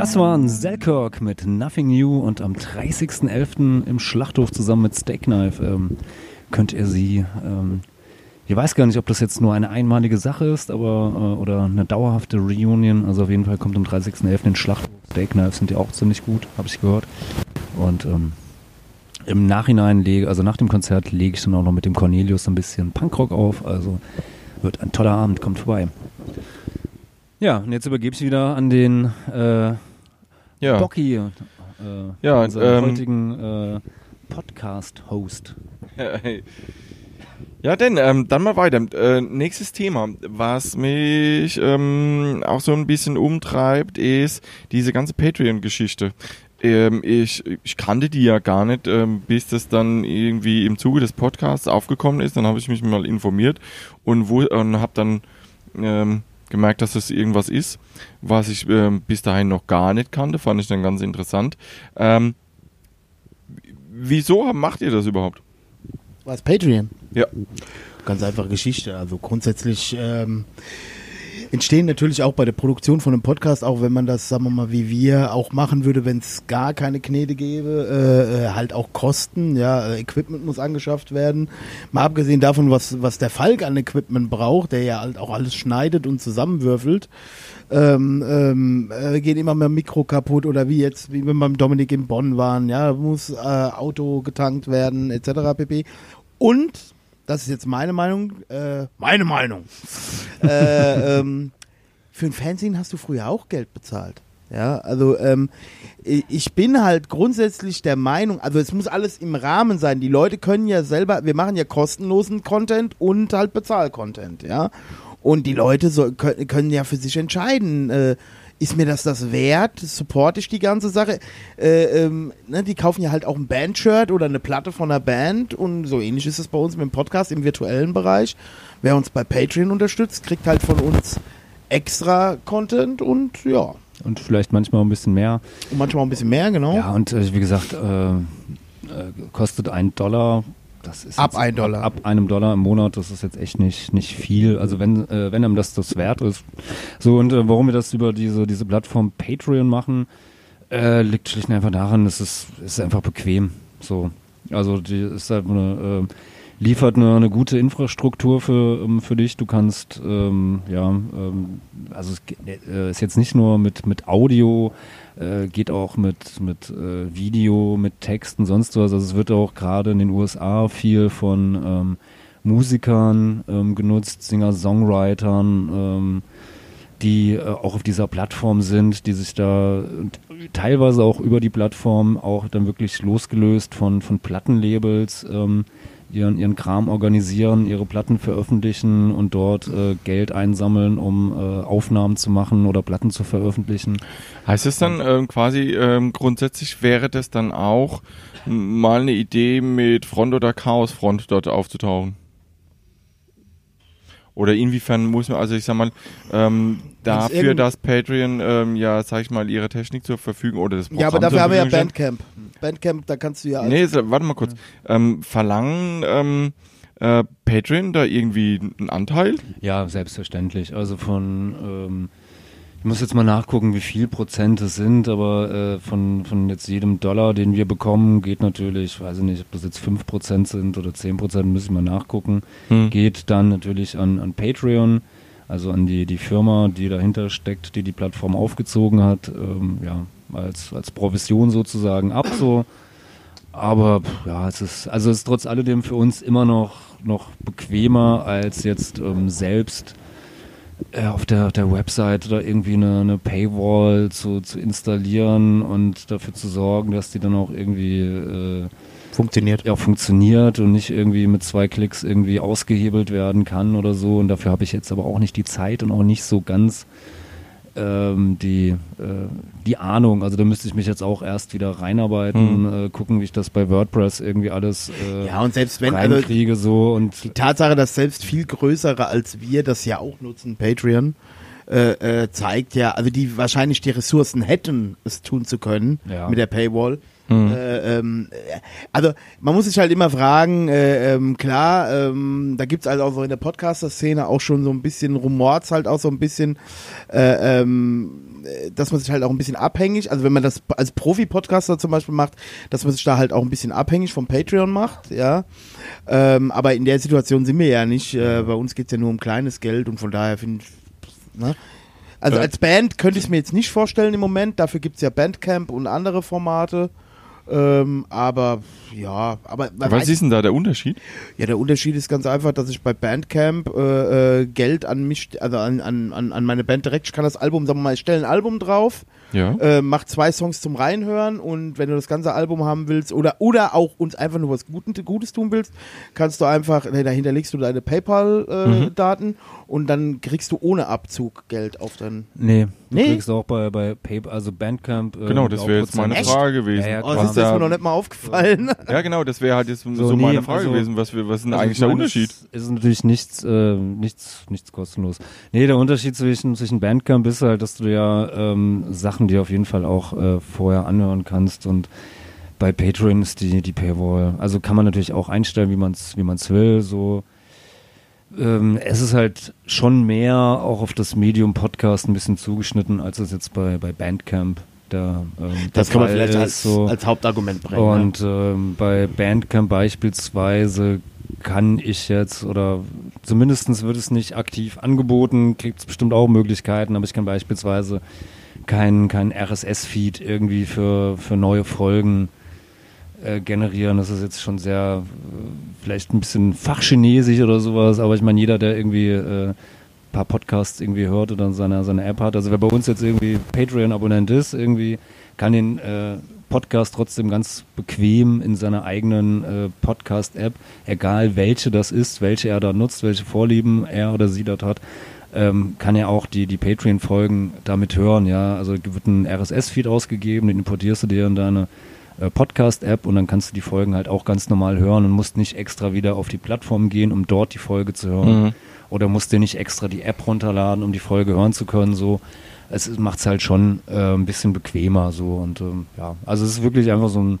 Das waren Selkirk mit Nothing New und am 30.11. im Schlachthof zusammen mit Steak Knife ähm, könnt ihr sie. Ähm, ich weiß gar nicht, ob das jetzt nur eine einmalige Sache ist, aber äh, oder eine dauerhafte Reunion. Also auf jeden Fall kommt am 30.11. in Schlachthof. Steak Knife sind ja auch ziemlich gut, habe ich gehört. Und ähm, im Nachhinein lege, also nach dem Konzert lege ich dann auch noch mit dem Cornelius ein bisschen Punkrock auf. Also wird ein toller Abend, kommt vorbei. Ja, und jetzt übergebe ich wieder an den äh, Ja. Bocky, äh, Ja, ähm, heutigen äh, Podcast-Host. Ja, denn ähm, dann mal weiter. Äh, nächstes Thema, was mich ähm, auch so ein bisschen umtreibt, ist diese ganze Patreon-Geschichte. Ähm, ich, ich kannte die ja gar nicht, ähm, bis das dann irgendwie im Zuge des Podcasts aufgekommen ist. Dann habe ich mich mal informiert und, und habe dann ähm, gemerkt, dass das irgendwas ist, was ich ähm, bis dahin noch gar nicht kannte. Fand ich dann ganz interessant. Ähm, wieso macht ihr das überhaupt? Was, Patreon? Ja. Ganz einfache Geschichte. Also grundsätzlich ähm, entstehen natürlich auch bei der Produktion von einem Podcast, auch wenn man das, sagen wir mal, wie wir auch machen würde, wenn es gar keine Knete gäbe, äh, äh, halt auch Kosten. Ja, äh, Equipment muss angeschafft werden. Mal abgesehen davon, was, was der Falk an Equipment braucht, der ja halt auch alles schneidet und zusammenwürfelt. Ähm, ähm, äh, geht immer mehr Mikro kaputt oder wie jetzt, wie wir beim Dominik in Bonn waren, ja, muss äh, Auto getankt werden, etc. pp. Und, das ist jetzt meine Meinung, äh, meine Meinung, äh, ähm, für ein Fernsehen hast du früher auch Geld bezahlt. Ja, also ähm, ich bin halt grundsätzlich der Meinung, also es muss alles im Rahmen sein. Die Leute können ja selber, wir machen ja kostenlosen Content und halt Bezahl-Content, ja. Und die Leute so, können, können ja für sich entscheiden, äh, ist mir das das wert? Supporte ich die ganze Sache? Äh, ähm, ne, die kaufen ja halt auch ein Band-Shirt oder eine Platte von einer Band und so ähnlich ist es bei uns mit dem Podcast im virtuellen Bereich. Wer uns bei Patreon unterstützt, kriegt halt von uns extra Content und ja, Und vielleicht manchmal ein bisschen mehr. und manchmal ein bisschen mehr, genau. Ja, und äh, wie gesagt, äh, äh, kostet ein Dollar. Ab ein Dollar. Ab, ab einem Dollar im Monat, das ist jetzt echt nicht, nicht viel. Also wenn, äh, wenn einem das das wert ist. So, und äh, warum wir das über diese, diese Plattform Patreon machen, äh, liegt schlicht und einfach daran, es ist, es ist einfach bequem. So. Also die ist halt eine, liefert eine, eine gute Infrastruktur für, ähm, für dich. Du kannst, ähm, ja, ähm, also es äh, ist jetzt nicht nur mit, mit Audio, äh, geht auch mit, mit äh, Video, mit Texten, sonst was. Also es wird auch gerade in den USA viel von ähm, Musikern ähm, genutzt, Singer-Songwritern, ähm, die äh, auch auf dieser Plattform sind, die sich da teilweise auch über die Plattform auch dann wirklich losgelöst von, von Plattenlabels ähm, ihren, ihren Kram organisieren, ihre Platten veröffentlichen und dort äh, Geld einsammeln, um äh, Aufnahmen zu machen oder Platten zu veröffentlichen. Heißt es dann ähm, quasi, ähm, grundsätzlich wäre das dann auch mal eine Idee mit Front oder Chaosfront dort aufzutauchen? Oder inwiefern muss man, also ich sag mal, ähm, dafür, dass Patreon ähm, ja, sag ich mal, ihre Technik zur Verfügung oder das Programm Ja, aber dafür haben wir ja. Bandcamp. Bandcamp, da kannst du ja. Nee, so, warte mal kurz. Ähm, verlangen ähm, äh, Patreon da irgendwie einen Anteil? Ja, selbstverständlich. Also von, ähm, ich muss jetzt mal nachgucken, wie viel Prozent es sind, aber äh, von, von jetzt jedem Dollar, den wir bekommen, geht natürlich, weiß ich nicht, ob das jetzt 5% sind oder 10%, müssen wir mal nachgucken, Hm. geht dann natürlich an, an Patreon, also an die, die Firma, die dahinter steckt, die die Plattform aufgezogen hat, ähm, ja, als, als Provision sozusagen ab, so. Aber ja, es ist, also es ist trotz alledem für uns immer noch, noch bequemer, als jetzt ähm, selbst auf der, auf der Website oder irgendwie eine, eine Paywall zu, zu installieren und dafür zu sorgen, dass die dann auch irgendwie äh, Funktioniert. ja, funktioniert und nicht irgendwie mit zwei Klicks irgendwie ausgehebelt werden kann oder so. Und dafür habe ich jetzt aber auch nicht die Zeit und auch nicht so ganz ähm, die, äh, die Ahnung. Also da müsste ich mich jetzt auch erst wieder reinarbeiten, äh, gucken, wie ich das bei WordPress irgendwie alles äh, Ja, und selbst wenn, also reinkriege so und die Tatsache, dass selbst viel größere als wir das ja auch nutzen, Patreon, äh, äh, zeigt ja, also die wahrscheinlich die Ressourcen hätten, es tun zu können Ja. mit der Paywall, Äh, ähm, äh, also man muss sich halt immer fragen, äh, ähm, klar, ähm, da gibt's halt auch so in der Podcaster-Szene auch schon so ein bisschen Rumors halt auch so ein bisschen, äh, ähm, äh, dass man sich halt auch ein bisschen abhängig, also wenn man das als Profi-Podcaster zum Beispiel macht, dass man sich da halt auch ein bisschen abhängig vom Patreon macht, ja. Ähm, aber in der Situation sind wir ja nicht. Äh, bei uns geht's ja nur um kleines Geld und von daher finde ich, ne? Also als Band könnte ich es mir jetzt nicht vorstellen im Moment. Dafür gibt's ja Bandcamp und andere Formate. Ähm, aber ja, aber Was ist denn da der Unterschied? ja, der Unterschied ist ganz einfach, dass ich bei Bandcamp äh, äh, Geld an mich, also an, an, an meine Band direkt, ich kann das Album, sagen wir mal, ich stelle ein Album drauf, Ja. äh, mach zwei Songs zum Reinhören und wenn du das ganze Album haben willst oder oder auch uns einfach nur was Gutes, Gutes tun willst, kannst du einfach, ne, da hinterlegst du deine PayPal-Daten und dann kriegst du ohne Abzug Geld auf dein. Nee, du Nee? kriegst auch bei, bei PayPal, also Bandcamp. äh, Genau, das wäre jetzt meine Prozent. Frage gewesen. Ja, ja, Oh, das ist mir noch nicht mal aufgefallen. Ja, genau, das wäre halt jetzt so, So, nee, meine Frage also- gewesen. Was, wir, was ist denn Also eigentlich ich der Unterschied? Es ist natürlich nichts, äh, nichts, nichts kostenlos. Nee, der Unterschied zwischen, zwischen Bandcamp ist halt, dass du ja ähm, Sachen dir auf jeden Fall auch äh, vorher anhören kannst und bei Patreon ist die, die Paywall. Also kann man natürlich auch einstellen, wie man es wie man's will. So. Ähm, es ist halt schon mehr auch auf das Medium Podcast ein bisschen zugeschnitten, als es jetzt bei, bei Bandcamp der, ähm, Das der kann man vielleicht ist, als, so. als Hauptargument bringen. Und ähm, bei Bandcamp beispielsweise kann ich jetzt, oder zumindest wird es nicht aktiv angeboten, gibt es bestimmt auch Möglichkeiten, aber ich kann beispielsweise keinen kein RSS-Feed irgendwie für, für neue Folgen äh, generieren. Das ist jetzt schon sehr, äh, vielleicht ein bisschen fachchinesisch oder sowas, aber ich meine, jeder, der irgendwie äh, ein paar Podcasts irgendwie hört oder seine, seine App hat, also wer bei uns jetzt irgendwie Patreon-Abonnent ist, irgendwie kann den äh, Podcast trotzdem ganz bequem in seiner eigenen äh, Podcast-App, egal welche das ist, welche er da nutzt, welche Vorlieben er oder sie dort hat, ähm, kann er auch die, die Patreon-Folgen damit hören, ja. Also wird ein RSS-Feed ausgegeben, den importierst du dir in deine äh, Podcast-App und dann kannst du die Folgen halt auch ganz normal hören und musst nicht extra wieder auf die Plattform gehen, um dort die Folge zu hören. Mhm. Oder musst dir nicht extra die App runterladen, um die Folge hören zu können. So, es macht es halt schon äh, ein bisschen bequemer. So und ähm, ja, also es ist wirklich einfach so ein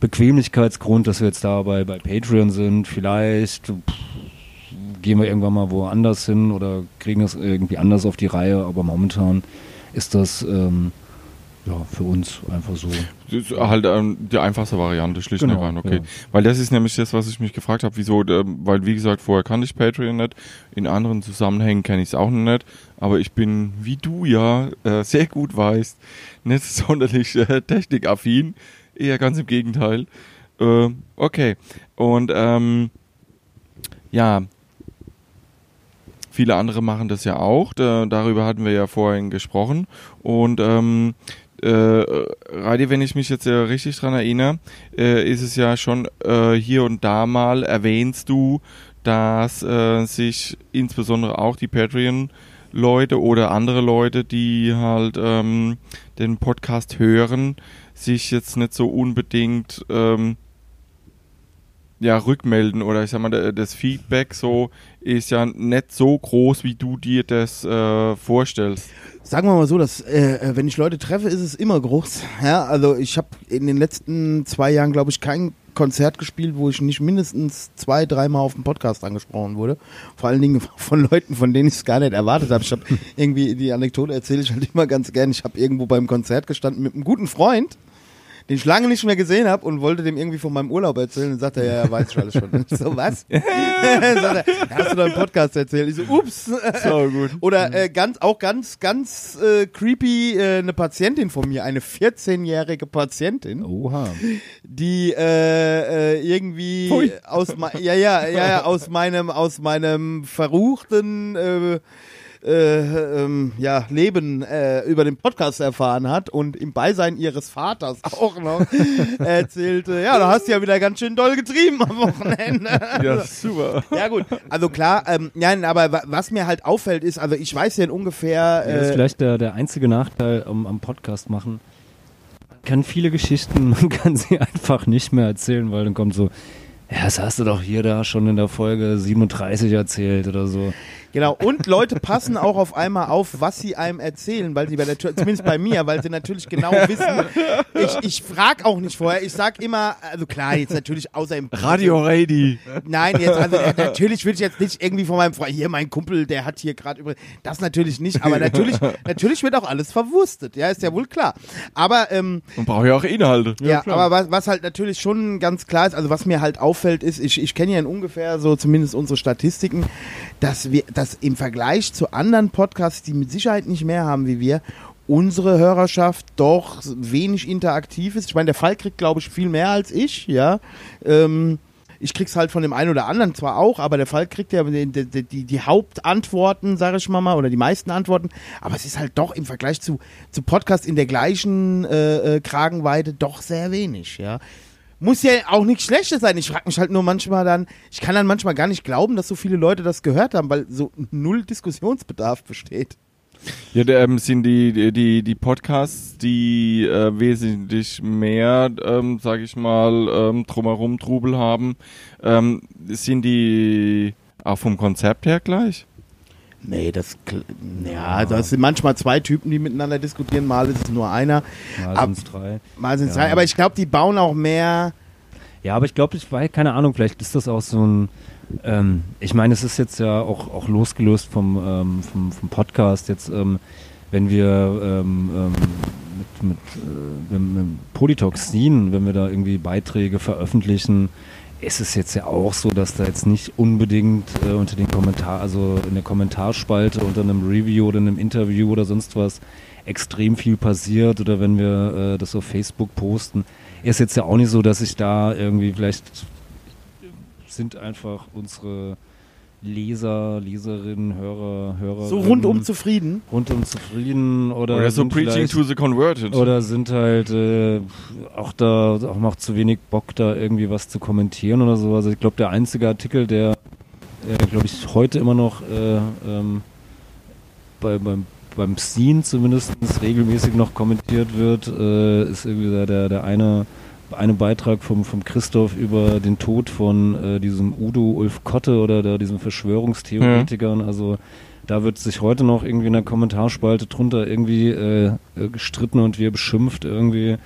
Bequemlichkeitsgrund, dass wir jetzt da bei, bei Patreon sind. Vielleicht pff, gehen wir irgendwann mal woanders hin oder kriegen es irgendwie anders auf die Reihe, aber momentan ist das ähm, ja, für uns einfach so. Das ist halt ähm, die einfachste Variante, schlicht und Genau, ergreifend, okay. ja. Weil das ist nämlich das, was ich mich gefragt habe, wieso, ähm, weil wie gesagt, vorher kannte ich Patreon nicht, in anderen Zusammenhängen kenne ich es auch noch nicht, aber ich bin, wie du ja äh, sehr gut weißt, nicht sonderlich äh, technikaffin, eher ganz im Gegenteil. Äh, okay, und ähm, ja, viele andere machen das ja auch, da, darüber hatten wir ja vorhin gesprochen und ähm, äh, Reidi, wenn ich mich jetzt ja richtig dran erinnere, äh, ist es ja schon äh, hier und da mal erwähnst du, dass äh, sich insbesondere auch die Patreon-Leute oder andere Leute, die halt ähm, den Podcast hören, sich jetzt nicht so unbedingt ähm, ja, rückmelden oder ich sag mal, da- das Feedback so ist ja nicht so groß, wie du dir das äh, vorstellst. Sagen wir mal so, dass äh, äh, wenn ich Leute treffe, ist es immer groß. Ja, also ich habe in den letzten zwei Jahren, glaube ich, kein Konzert gespielt, wo ich nicht mindestens zwei, dreimal auf dem Podcast angesprochen wurde. Vor allen Dingen von Leuten, von denen ich es gar nicht erwartet habe. Ich habe irgendwie die Anekdote erzähle ich halt immer ganz gern. Ich habe irgendwo beim Konzert gestanden mit einem guten Freund. Den ich lange nicht mehr gesehen habe und wollte dem irgendwie von meinem Urlaub erzählen. Und sagt er, ja, ja, weiß ich alles schon. Und so, was? sagt er, hast du im Podcast erzählt? Ich so, ups. So gut. Oder äh, ganz, auch ganz, ganz äh, creepy äh, eine Patientin von mir, eine 14-jährige Patientin, Oha. die äh, äh, irgendwie aus ja, ja, ja, ja, aus meinem, aus meinem verruchten äh, äh, ähm, ja, Leben äh, über den Podcast erfahren hat und im Beisein ihres Vaters auch noch erzählte, ja, da hast du ja wieder ganz schön doll getrieben am Wochenende. Ja, super. Ja gut, also klar, ähm, nein, aber wa- was mir halt auffällt ist, also ich weiß ja in ungefähr, Das ist äh, vielleicht der, der einzige Nachteil am, am Podcast machen. Man kann viele Geschichten, man kann sie einfach nicht mehr erzählen, weil dann kommt so, ja, das hast du doch hier da schon in der Folge 37 erzählt oder so. Genau, und Leute passen auch auf einmal auf, was sie einem erzählen, weil sie bei der Tür, zumindest bei mir, weil sie natürlich genau wissen. Ich, ich frage auch nicht vorher, ich sag immer, also klar, jetzt natürlich außer im Radio Ready. Nein, jetzt, also äh, natürlich will ich jetzt nicht irgendwie von meinem Freund, hier mein Kumpel, der hat hier gerade übrigens, das natürlich nicht, aber natürlich, natürlich wird auch alles verwurstet, ja, ist ja wohl klar. Aber, ähm, Man braucht ja auch Inhalte. ja, aber was, was halt natürlich schon ganz klar ist, also was mir halt auffällt, ist, ich, ich kenne ja in ungefähr so zumindest unsere Statistiken, dass wir, dass im Vergleich zu anderen Podcasts, die mit Sicherheit nicht mehr haben wie wir, unsere Hörerschaft doch wenig interaktiv ist. Ich meine, der Fall kriegt, glaube ich, viel mehr als ich, ja. Ähm, ich krieg's halt von dem einen oder anderen zwar auch, aber der Fall kriegt ja die, die, die, die Hauptantworten, sage ich mal mal, oder die meisten Antworten, aber es ist halt doch im Vergleich zu, zu Podcasts in der gleichen äh, äh, Kragenweite doch sehr wenig, ja. Muss ja auch nichts Schlechtes sein. Ich frage mich halt nur manchmal dann, ich kann dann manchmal gar nicht glauben, dass so viele Leute das gehört haben, weil so null Diskussionsbedarf besteht. Ja, der, ähm, sind die, die- die, Podcasts, die äh, wesentlich mehr, ähm, sag ich mal, ähm, drumherum Trubel haben, ähm, sind die auch vom Konzept her gleich? Nee, das, kl- ja, das sind manchmal zwei Typen, die miteinander diskutieren, mal ist es nur einer, Mal Ab- sind's drei. mal sind es Ja. zwei, aber ich glaube, die bauen auch mehr, Ja, aber ich glaube, ich weiß, keine Ahnung, vielleicht ist das auch so ein, ähm, ich meine, es ist jetzt ja auch, auch losgelöst vom, ähm, vom, vom Podcast jetzt, ähm, wenn wir ähm, ähm, mit, mit, äh, mit, Polytoxin, wenn wir da irgendwie Beiträge veröffentlichen, ist es jetzt ja auch so, dass da jetzt nicht unbedingt äh, unter den Kommentar, also in der Kommentarspalte unter einem Review oder einem Interview oder sonst was extrem viel passiert oder wenn wir äh, das auf Facebook posten, ist jetzt ja auch nicht so, dass ich da irgendwie vielleicht sind einfach unsere Leser, Leserinnen, Hörer, Hörer so rundum zufrieden. rundum zufrieden oder, Oder so sind Preaching to the Converted. oder sind halt äh, auch da auch noch zu wenig Bock, da irgendwie was zu kommentieren oder so. Also ich glaube, der einzige Artikel, der, äh, glaube ich, heute immer noch äh, ähm, bei, beim, beim Scene zumindest regelmäßig noch kommentiert wird, äh, ist irgendwie der, der eine, eine Beitrag vom, vom Christoph über den Tod von äh, diesem Udo Ulf Kotte oder der, diesem Verschwörungstheoretikern. Also da wird sich heute noch irgendwie in der Kommentarspalte drunter irgendwie äh, gestritten und wir beschimpft irgendwie,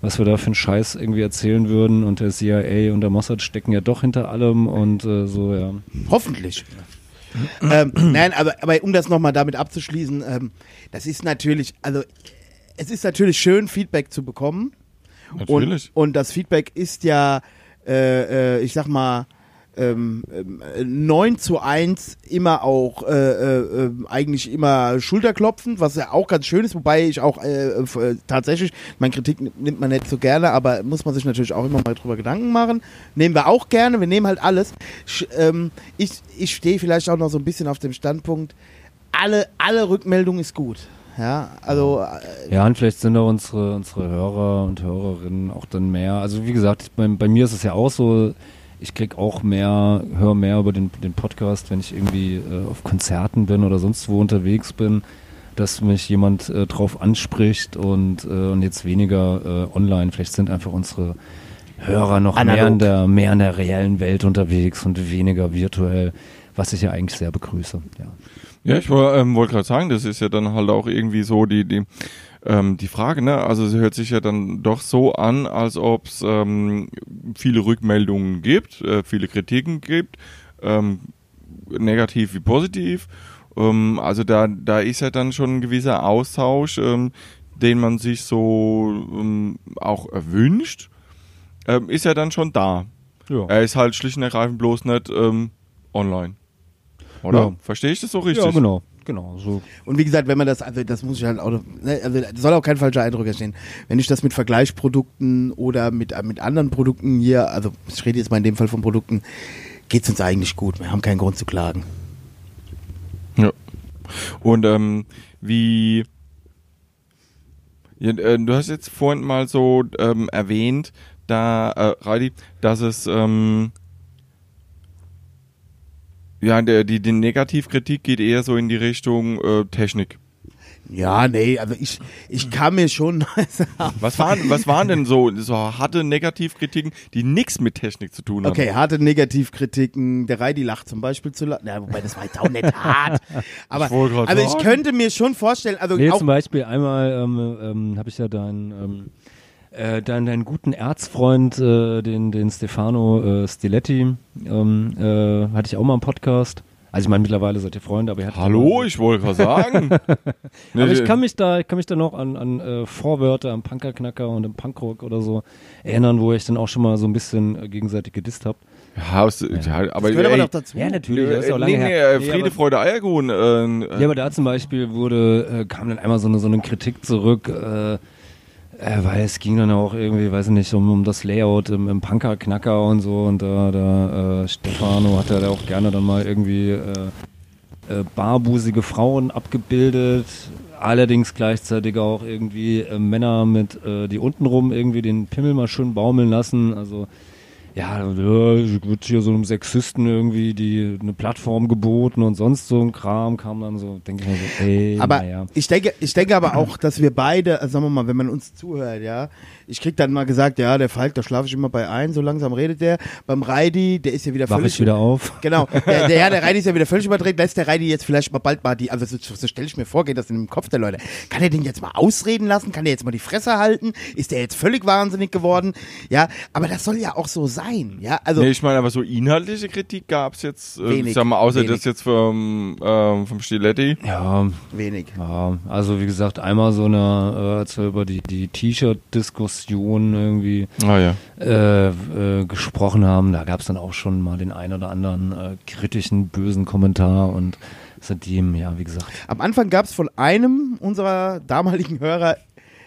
was wir da für einen Scheiß irgendwie erzählen würden und der CIA und der Mossad stecken ja doch hinter allem und äh, so, ja. Hoffentlich. ähm, nein, aber, aber um das nochmal damit abzuschließen, ähm, das ist natürlich, also es ist natürlich schön, Feedback zu bekommen. Natürlich. Und, und das Feedback ist ja, äh, äh, ich sag mal, ähm, ähm, 9 zu 1 immer auch äh, äh, äh, eigentlich immer schulterklopfend, was ja auch ganz schön ist, wobei ich auch äh, äh, tatsächlich, meine Kritik nimmt man nicht so gerne, aber muss man sich natürlich auch immer mal drüber Gedanken machen. Nehmen wir auch gerne, wir nehmen halt alles. Sch, ähm, ich ich stehe vielleicht auch noch so ein bisschen auf dem Standpunkt, alle, alle Rückmeldung ist gut. Ja, also äh, Ja, und vielleicht sind auch unsere, unsere Hörer und Hörerinnen auch dann mehr. Also wie gesagt, bei, bei mir ist es ja auch so, ich krieg auch mehr, höre mehr über den, den Podcast, wenn ich irgendwie äh, auf Konzerten bin oder sonst wo unterwegs bin, dass mich jemand äh, drauf anspricht und, äh, und jetzt weniger äh, online. Vielleicht sind einfach unsere Hörer noch mehr in, der, mehr in der reellen Welt unterwegs und weniger virtuell, was ich ja eigentlich sehr begrüße. Ja. Ja, ich ähm, wollte gerade sagen, das ist ja dann halt auch irgendwie so die, die, ähm, die Frage, ne? Also es hört sich ja dann doch so an, als ob es ähm, viele Rückmeldungen gibt, äh, viele Kritiken gibt, ähm, negativ wie positiv. Ähm, also da, da ist ja dann schon ein gewisser Austausch, ähm, den man sich so ähm, auch erwünscht, ähm, ist ja dann schon da. Ja. Er ist halt schlicht und ergreifend bloß nicht ähm, online. Oder? Ja. Verstehe ich das so richtig? ja, genau. Genau, so Und wie gesagt, wenn man das, also das muss ich halt auch, noch- ne, also das soll auch kein falscher Eindruck entstehen. Wenn ich das mit Vergleichsprodukten oder mit, äh, mit anderen Produkten hier, also ich rede jetzt mal in dem Fall von Produkten, geht's uns eigentlich gut. Wir haben keinen Grund zu klagen. Ja. Und ähm, wie ja, äh, du hast jetzt vorhin mal so ähm, erwähnt, da äh, Radi, dass es ähm, ja der, die, die Negativkritik geht eher so in die Richtung äh, Technik. Ja, nee, also ich, ich kann mir schon. Was waren, was waren denn so, so harte Negativkritiken, die nichts mit Technik zu tun haben? Okay, harte Negativkritiken. Der Reidi lacht zum Beispiel zu laut. Na, wobei das war jetzt auch nicht hart. Aber Ich wollte grad also ich könnte mir schon vorstellen, also Nee, auch zum Beispiel einmal ähm, ähm, habe ich ja deinen ähm, äh, deinen, deinen guten Erzfreund, äh, den, den Stefano äh, Stiletti, ähm, äh, hatte ich auch mal im Podcast. Also ich meine, mittlerweile seid ihr Freunde, aber ihr hattet Hallo, ich wollte gerade sagen. Nee, Aber ich nee. kann mich da, ich kann mich da noch an, an äh, Vorwörter am Punkerknacker und im Punkrock oder so erinnern, wo ich dann auch schon mal so ein bisschen äh, gegenseitig gedisst hab. Ja, aus, ja, aber gehört aber ey, noch dazu. Ja, natürlich, das ist ja auch äh, lange nee, nee, her. äh, Nee, Friede, aber- Freude, Eierkuchen. Äh, Ja, aber da zum Beispiel wurde, äh, kam dann einmal so eine, so eine Kritik zurück, äh, äh, weil es ging dann auch irgendwie, weiß ich nicht, um, um das Layout im, im Punker-Knacker und so. Und da, da äh, Stefano hat ja auch gerne dann mal irgendwie äh, äh, barbusige Frauen abgebildet, allerdings gleichzeitig auch irgendwie äh, Männer mit, äh, die untenrum irgendwie den Pimmel mal schön baumeln lassen, also ja, wird hier so einem Sexisten irgendwie die eine Plattform geboten und sonst so ein Kram kam dann so, denke ich mir so, ey, Aber naja. ich denke, ich denke aber auch, dass wir beide, also sagen wir mal, wenn man uns zuhört, ja, ich krieg dann mal gesagt, ja, der Falk, da schlafe ich immer bei ein, so langsam redet der. Beim Reidi, der ist ja wieder Wach völlig ich wieder auf. Genau, der, der, ja, der Reidi ist ja wieder völlig überdreht. Lässt der Reidi jetzt vielleicht mal bald mal die, also so, so stelle ich mir vor, geht das in dem Kopf der Leute. Kann er den jetzt mal ausreden lassen? Kann er jetzt mal die Fresse halten? Ist der jetzt völlig wahnsinnig geworden? Ja, aber das soll ja auch so sein, ja. Also nee, ich meine, aber so inhaltliche Kritik gab's jetzt, äh, Wenig, ich sag mal, außer wenig. das jetzt vom, ähm, vom Stiletti. Ja, wenig. ja, also wie gesagt, einmal so eine, äh, als wir über die, die T-Shirt-Diskussion irgendwie Ah ja. äh, äh, gesprochen haben, da gab es dann auch schon mal den ein oder anderen äh, kritischen, bösen Kommentar und seitdem, ja, wie gesagt, Am Anfang gab es von einem unserer damaligen Hörer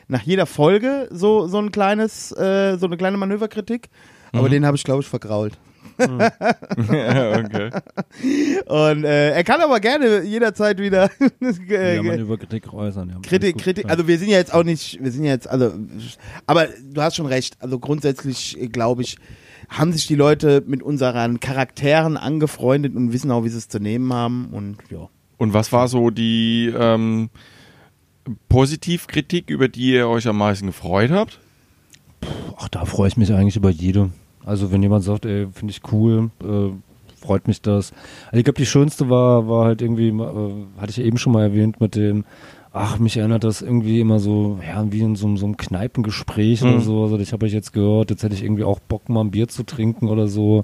nach jeder Folge so, so ein kleines, äh, so eine kleine Manöverkritik. Aber den habe ich, glaube ich, vergrault. Ja, okay. Und äh, er kann aber gerne jederzeit wieder äh, ja, man über Kritik äußern. Ja, Kritik. Kritik, also wir sind ja jetzt auch nicht, wir sind ja jetzt, also, aber du hast schon recht, also grundsätzlich äh, glaube ich, haben sich die Leute mit unseren Charakteren angefreundet und wissen auch, wie sie es zu nehmen haben und ja. Und was war so die ähm, Positivkritik, über die ihr euch am meisten gefreut habt? Ach, da freue ich mich eigentlich über jede. Also wenn jemand sagt, ey, finde ich cool, äh, freut mich das. Also ich glaube, die schönste war, war halt irgendwie, äh, hatte ich eben schon mal erwähnt mit dem, ach, mich erinnert das irgendwie immer so, ja, wie in so, einem- so einem Kneipengespräch oder Mhm. so. Also ich habe euch jetzt gehört, jetzt hätte ich irgendwie auch Bock, mal ein Bier zu trinken oder so.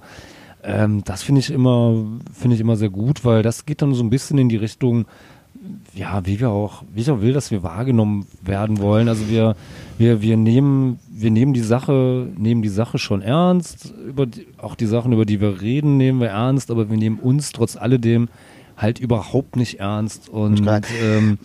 Ähm, das finde ich immer, finde ich immer sehr gut, weil das geht dann so ein bisschen in die Richtung, ja, wie wir auch, wie ich auch will, dass wir wahrgenommen werden wollen. Also wir, wir, wir nehmen, wir nehmen die Sache, nehmen die Sache schon ernst. Über die, auch die Sachen, über die wir reden, nehmen wir ernst, aber wir nehmen uns trotz alledem halt überhaupt nicht ernst. Und ähm,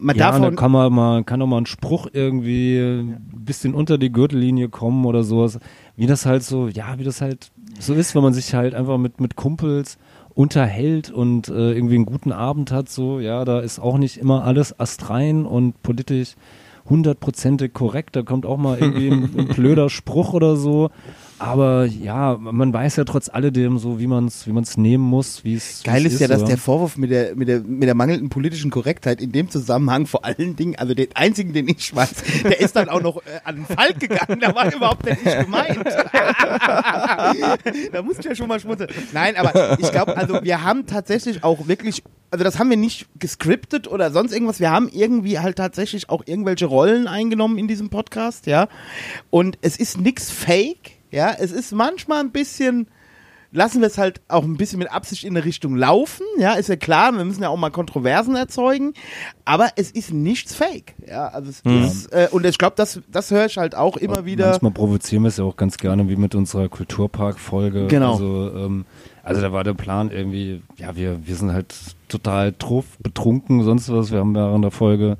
Man ja, darf da kann man mal, kann auch mal ein Spruch irgendwie ein bisschen unter die Gürtellinie kommen oder sowas. Wie das halt so, ja, wie das halt so ist, wenn man sich halt einfach mit, mit Kumpels unterhält und äh, irgendwie einen guten Abend hat, so, ja, da ist auch nicht immer alles astrein und politisch hundertprozentig korrekt, da kommt auch mal irgendwie ein, ein blöder Spruch oder so. Aber ja, man weiß ja trotz alledem so, wie man es wie man's nehmen muss, wie es Geil ist ja, dass oder? der Vorwurf mit der, mit, der, mit der mangelnden politischen Korrektheit in dem Zusammenhang vor allen Dingen, also den einzigen, den ich weiß, der ist dann auch noch äh, an den Falk gegangen, da war überhaupt nicht gemeint. da musst du ja schon mal schmunzeln. Nein, aber ich glaube, also wir haben tatsächlich auch wirklich, also das haben wir nicht gescriptet oder sonst irgendwas, wir haben irgendwie halt tatsächlich auch irgendwelche Rollen eingenommen in diesem Podcast, ja. Und es ist nix fake, ja, es ist manchmal ein bisschen lassen wir es halt auch ein bisschen mit Absicht in eine Richtung laufen. Ja, ist ja klar, wir müssen ja auch mal Kontroversen erzeugen, aber es ist nichts fake. Ja, also es ist, äh, und ich glaube, das, das höre ich halt auch immer wieder. Manchmal provozieren wir es ja auch ganz gerne, wie mit unserer Kulturpark-Folge. Genau. Also, ähm, also da war der Plan irgendwie, ja, wir, wir sind halt total truff, betrunken, sonst was. Wir haben ja in der Folge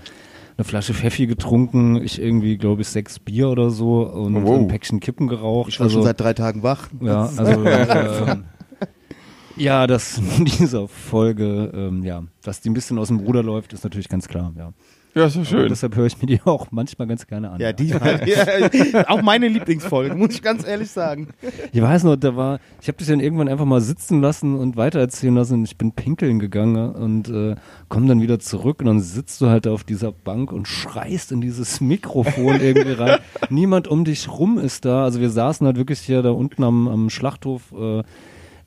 eine Flasche Pfeffi getrunken, ich irgendwie, glaube ich, sechs Bier oder so und Wow. ein Päckchen Kippen geraucht. Ich war also, schon seit drei Tagen wach. ja, also ähm, ja, dass in dieser Folge, ähm, ja, dass die ein bisschen aus dem Ruder läuft, ist natürlich ganz klar, ja. Ja, ist Aber schön. deshalb höre ich mir die auch manchmal ganz gerne an. Ja, die ja, auch meine Lieblingsfolge, muss ich ganz ehrlich sagen. Ich weiß noch, da war, ich habe dich dann irgendwann einfach mal sitzen lassen und weitererzählen lassen und ich bin pinkeln gegangen und äh, komm dann wieder zurück und dann sitzt du halt auf dieser Bank und schreist in dieses Mikrofon irgendwie rein. Niemand um dich rum ist da. Also wir saßen halt wirklich hier da unten am, am Schlachthof. Äh,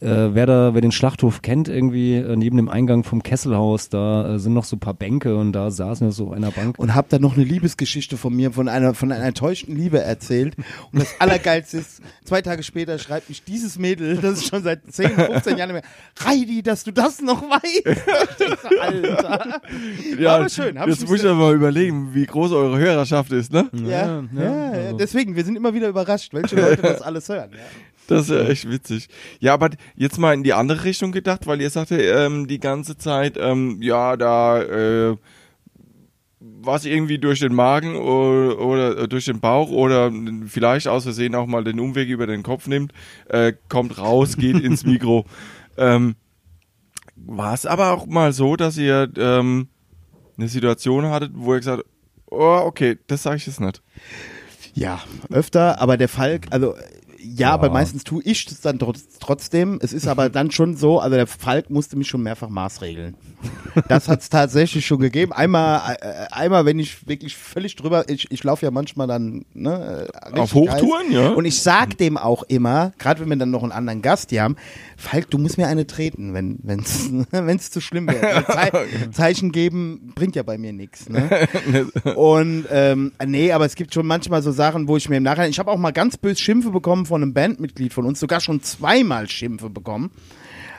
äh, wer da, wer den Schlachthof kennt, irgendwie äh, neben dem Eingang vom Kesselhaus, da äh, sind noch so ein paar Bänke und da saßen wir so auf einer Bank. Und hab dann noch eine Liebesgeschichte von mir, von einer, von einer enttäuschten Liebe erzählt. Und das Allergeilste ist, zwei Tage später schreibt mich dieses Mädel, das ist schon seit 10, 15 Jahren nicht mehr, Heidi, dass du das noch weißt. Alter. aber schön. Hab ich jetzt muss ich ja mal überlegen, wie groß eure Hörerschaft ist, ne? ja, ja, ja, also- deswegen, wir sind immer wieder überrascht, welche Leute das alles hören. Ja. Das ist ja echt witzig. Ja, aber jetzt mal in die andere Richtung gedacht, weil ihr sagte ähm, die ganze Zeit, ähm, ja, da äh, was irgendwie durch den Magen oder, oder äh, durch den Bauch oder vielleicht aus Versehen auch mal den Umweg über den Kopf nimmt, äh, kommt raus, geht ins Mikro. Ähm, War es aber auch mal so, dass ihr ähm, eine Situation hattet, wo ihr gesagt oh, okay, das sage ich jetzt nicht. Ja, öfter, aber der Falk, also ja, aber meistens tue ich es dann trotz, trotzdem. Es ist aber dann schon so, also der Falk musste mich schon mehrfach maßregeln. Das hat es tatsächlich schon gegeben. Einmal, äh, einmal, wenn ich wirklich völlig drüber, ich, ich laufe ja manchmal dann ne, Auf Hochtouren, ja. Und ich sag dem auch immer, gerade wenn wir dann noch einen anderen Gast hier haben, Falk, du musst mir eine treten, wenn wenn's wenn's zu schlimm wird. Zei Zeichen geben bringt ja bei mir nichts. Ne? Und ähm, nee, aber es gibt schon manchmal so Sachen, wo ich mir im Nachhinein, ich habe auch mal ganz böse Schimpfe bekommen von einem Bandmitglied von uns, sogar schon zweimal Schimpfe bekommen.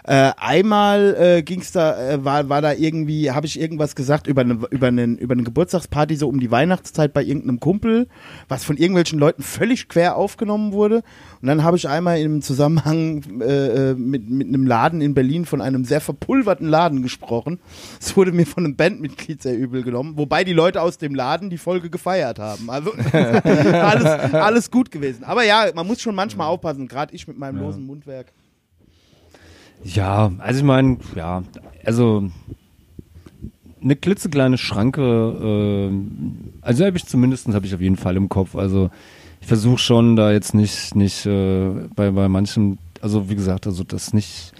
Äh, einmal äh, ging's da, äh, war, war da irgendwie, habe ich irgendwas gesagt über eine, über, einen, über eine Geburtstagsparty so um die Weihnachtszeit bei irgendeinem Kumpel, was von irgendwelchen Leuten völlig quer aufgenommen wurde. Und dann habe ich einmal im Zusammenhang äh, äh, mit, mit einem Laden in Berlin von einem sehr verpulverten Laden gesprochen. Es wurde mir von einem Bandmitglied sehr übel genommen, wobei die Leute aus dem Laden die Folge gefeiert haben. Also alles, alles gut gewesen. Aber ja, man muss schon manchmal aufpassen, gerade ich mit meinem losen Mundwerk. Ja, also ich meine, ja, also eine klitzekleine Schranke, äh, also habe ich zumindest, habe ich auf jeden Fall im Kopf. Also ich versuche schon da jetzt nicht, nicht äh, bei, bei manchen, also wie gesagt, also das nicht,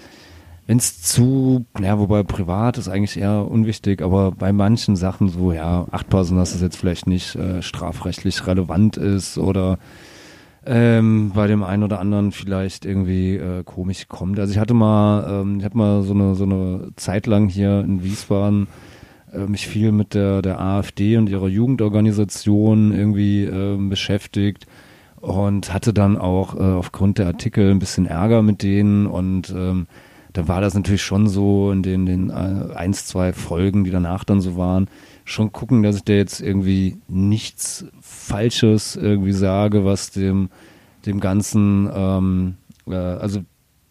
wenn es zu, ja, wobei privat ist eigentlich eher unwichtig, aber bei manchen Sachen so, ja, achtpassen, dass es jetzt vielleicht nicht äh, strafrechtlich relevant ist oder ähm, bei dem einen oder anderen vielleicht irgendwie äh, komisch kommt. Also ich hatte mal, ähm, ich habe mal so eine so eine Zeit lang hier in Wiesbaden äh, mich viel mit der der AfD und ihrer Jugendorganisation irgendwie ähm, beschäftigt und hatte dann auch äh, aufgrund der Artikel ein bisschen Ärger mit denen und ähm, da war das natürlich schon so in den, den äh, eins, zwei Folgen, die danach dann so waren, schon gucken, dass ich da jetzt irgendwie nichts Falsches irgendwie sage, was dem, dem Ganzen, ähm, äh, also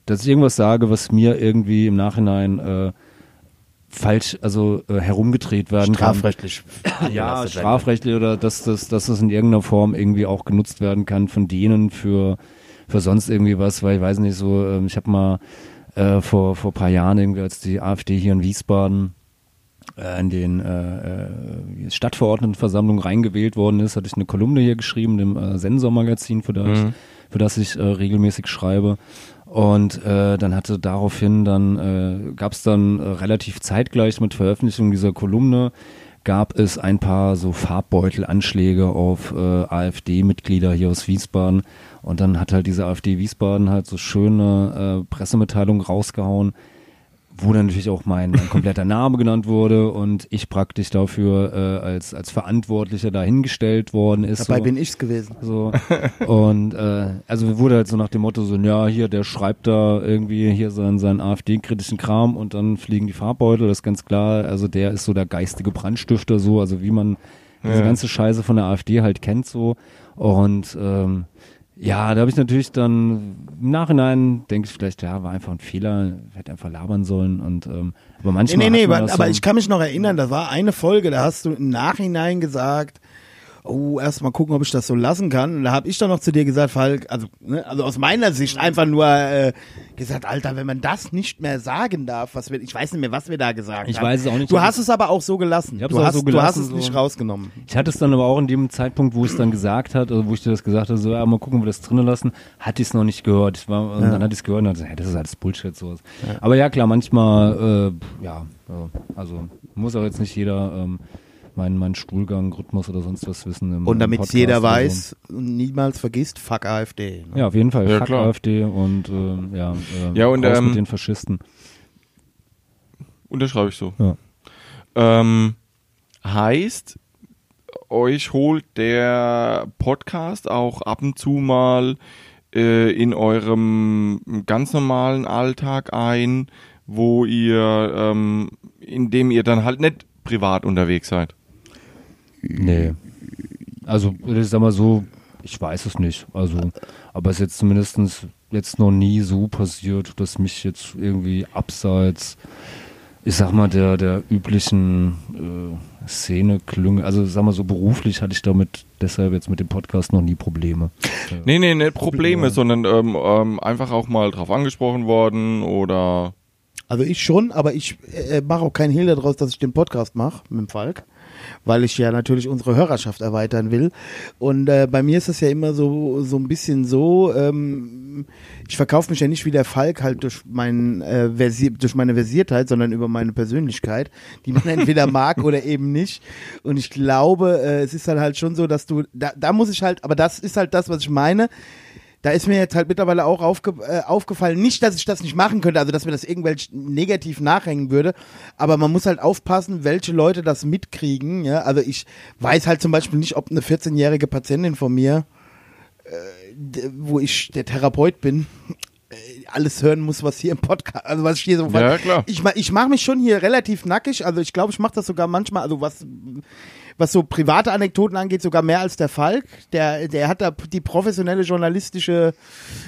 dass ich irgendwas sage, was mir irgendwie im Nachhinein äh, falsch, also äh, herumgedreht werden Strafrechtlich. kann. Ja, strafrechtlich oder dass das, dass das in irgendeiner Form irgendwie auch genutzt werden kann von denen für, für sonst irgendwie was, weil ich weiß nicht so, ähm, ich habe mal äh, vor, vor ein paar Jahren irgendwie, als die AfD hier in Wiesbaden in den äh, äh, Stadtverordnetenversammlung reingewählt worden ist, hatte ich eine Kolumne hier geschrieben, dem äh, Sensor-Magazin, für das, ich, für das ich äh, regelmäßig schreibe. Und äh, dann hatte daraufhin dann äh, gab es dann äh, relativ zeitgleich mit Veröffentlichung dieser Kolumne gab es ein paar so Farbbeutelanschläge auf äh, AfD-Mitglieder hier aus Wiesbaden. Und dann hat halt diese AfD Wiesbaden halt so schöne äh, Pressemitteilungen rausgehauen, wo dann natürlich auch mein, mein kompletter Name genannt wurde und ich praktisch dafür äh, als, als Verantwortlicher dahingestellt worden ist. Dabei so. bin ich's gewesen. So. Und äh, also wurde halt so nach dem Motto so, ja, hier, der schreibt da irgendwie hier seinen, seinen AfD-kritischen Kram und dann fliegen die Farbbeutel, das ist ganz klar. Also der ist so der geistige Brandstifter, so, also wie man diese ganze Scheiße von der AfD halt kennt so. Und ähm, ja, da habe ich natürlich dann im Nachhinein denke ich vielleicht, ja, war einfach ein Fehler, hätte einfach labern sollen und ähm, aber manchmal Nee, nee, nee, aber, aber so- ich kann mich noch erinnern, da war eine Folge, da hast du im Nachhinein gesagt, oh, erst mal gucken, ob ich das so lassen kann. Und da habe ich dann noch zu dir gesagt, Falk, also, ne, also aus meiner Sicht einfach nur äh, gesagt, Alter, wenn man das nicht mehr sagen darf, was wir, ich weiß nicht mehr, was wir da gesagt Ich haben. weiß es auch nicht. Du hast es aber auch so gelassen. Ich hab's du, auch hast, so du hast gelassen, es nicht so. rausgenommen. Ich hatte es dann aber auch in dem Zeitpunkt, wo ich es dann gesagt hat, also wo ich dir das gesagt habe, so, ja, mal gucken, ob wir das drinnen lassen, hatte ich es noch nicht gehört. Ich war, und dann hatte ich es gehört und dachte, hey, das ist alles Bullshit, sowas. Aber ja, klar, manchmal, äh, ja, äh, also muss auch jetzt nicht jeder ähm, meinen mein Stuhlgang, Rhythmus oder sonst was wissen. Im, Und damit Podcast jeder weiß und niemals vergisst, fuck AfD. So. Ne? Ja, auf jeden Fall. Ja, Fuck klar. AfD und äh, ja, äh, Ja, und, raus ähm, mit den Faschisten. Unterschreibe ich so. Ja. Ähm, heißt, euch holt der Podcast auch ab und zu mal äh, in eurem ganz normalen Alltag ein, wo ihr, ähm, in dem ihr dann halt nicht privat unterwegs seid. Nee. Also, ich sag mal so, ich weiß es nicht. Also, aber es ist jetzt zumindest jetzt noch nie so passiert, dass mich jetzt irgendwie abseits, ich sag mal, der, der üblichen äh, Szene klünge, also sag mal so beruflich hatte ich damit deshalb jetzt mit dem Podcast noch nie Probleme. Nee, nee, nicht Probleme, sondern ähm, ähm, einfach auch mal drauf angesprochen worden oder Also ich schon, aber ich äh, mache auch keinen Hehl daraus, dass ich den Podcast mache mit dem Falk, weil ich ja natürlich unsere Hörerschaft erweitern will. Und äh, bei mir ist es ja immer so so ein bisschen so, ähm, ich verkaufe mich ja nicht wie der Falk halt durch, mein, äh, Versier durch meine Versiertheit, sondern über meine Persönlichkeit, die man entweder mag oder eben nicht. Und ich glaube, äh, es ist halt halt schon so, dass du, da, da muss ich halt, aber das ist halt das, was ich meine da ist mir jetzt halt mittlerweile auch aufge, äh, aufgefallen, nicht, dass ich das nicht machen könnte, also dass mir das irgendwelch negativ nachhängen würde, aber man muss halt aufpassen, welche Leute das mitkriegen. Ja? Also ich weiß halt zum Beispiel nicht, ob eine 14-jährige Patientin von mir, äh, wo ich der Therapeut bin, äh, alles hören muss, was hier im Podcast, also was ich hier so Ja, klar. Ich, ich mache mich schon hier relativ nackig, also ich glaube, ich mache das sogar manchmal, also was was so private Anekdoten angeht, sogar mehr als der Falk. Der, der hat da die professionelle journalistische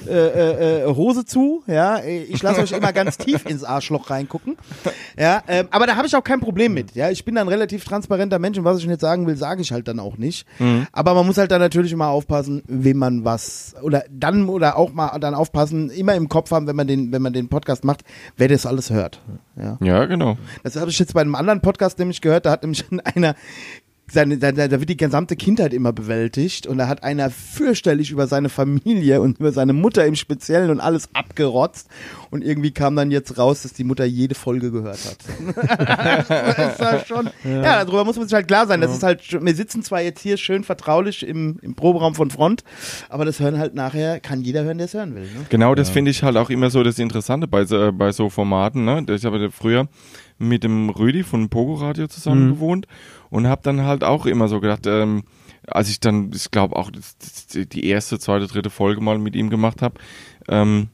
äh, äh, äh, Hose zu. Ja, ich lasse euch immer ganz tief ins Arschloch reingucken. Ja, ähm, aber da habe ich auch kein Problem mit. Ja, ich bin dann ein relativ transparenter Mensch und was ich jetzt sagen will, sage ich halt dann auch nicht. Aber man muss halt dann natürlich immer aufpassen, wem man was oder dann oder auch mal dann aufpassen, immer im Kopf haben, wenn man den, wenn man den Podcast macht, wer das alles hört. Ja. ja, genau. Das habe ich jetzt bei einem anderen Podcast nämlich gehört, da hat nämlich einer seine, da, da da wird die gesamte Kindheit immer bewältigt und da hat einer fürchterlich über seine Familie und über seine Mutter im Speziellen und alles abgerotzt und irgendwie kam dann jetzt raus, dass die Mutter jede Folge gehört hat. das ist halt schon, ja. darüber muss man sich halt klar sein. Das ist halt, wir sitzen zwar jetzt hier schön vertraulich im, im Proberaum von Front, aber das hören halt nachher, kann jeder hören, der es hören will. Ne? Genau, das finde ich halt auch immer so das Interessante bei, so- bei so Formaten. Ne? Ich habe früher mit dem Rüdi von Pogo Radio zusammen gewohnt und habe dann halt auch immer so gedacht, ähm, als ich dann, ich glaube auch die erste, zweite, dritte Folge mal mit ihm gemacht habe, ähm,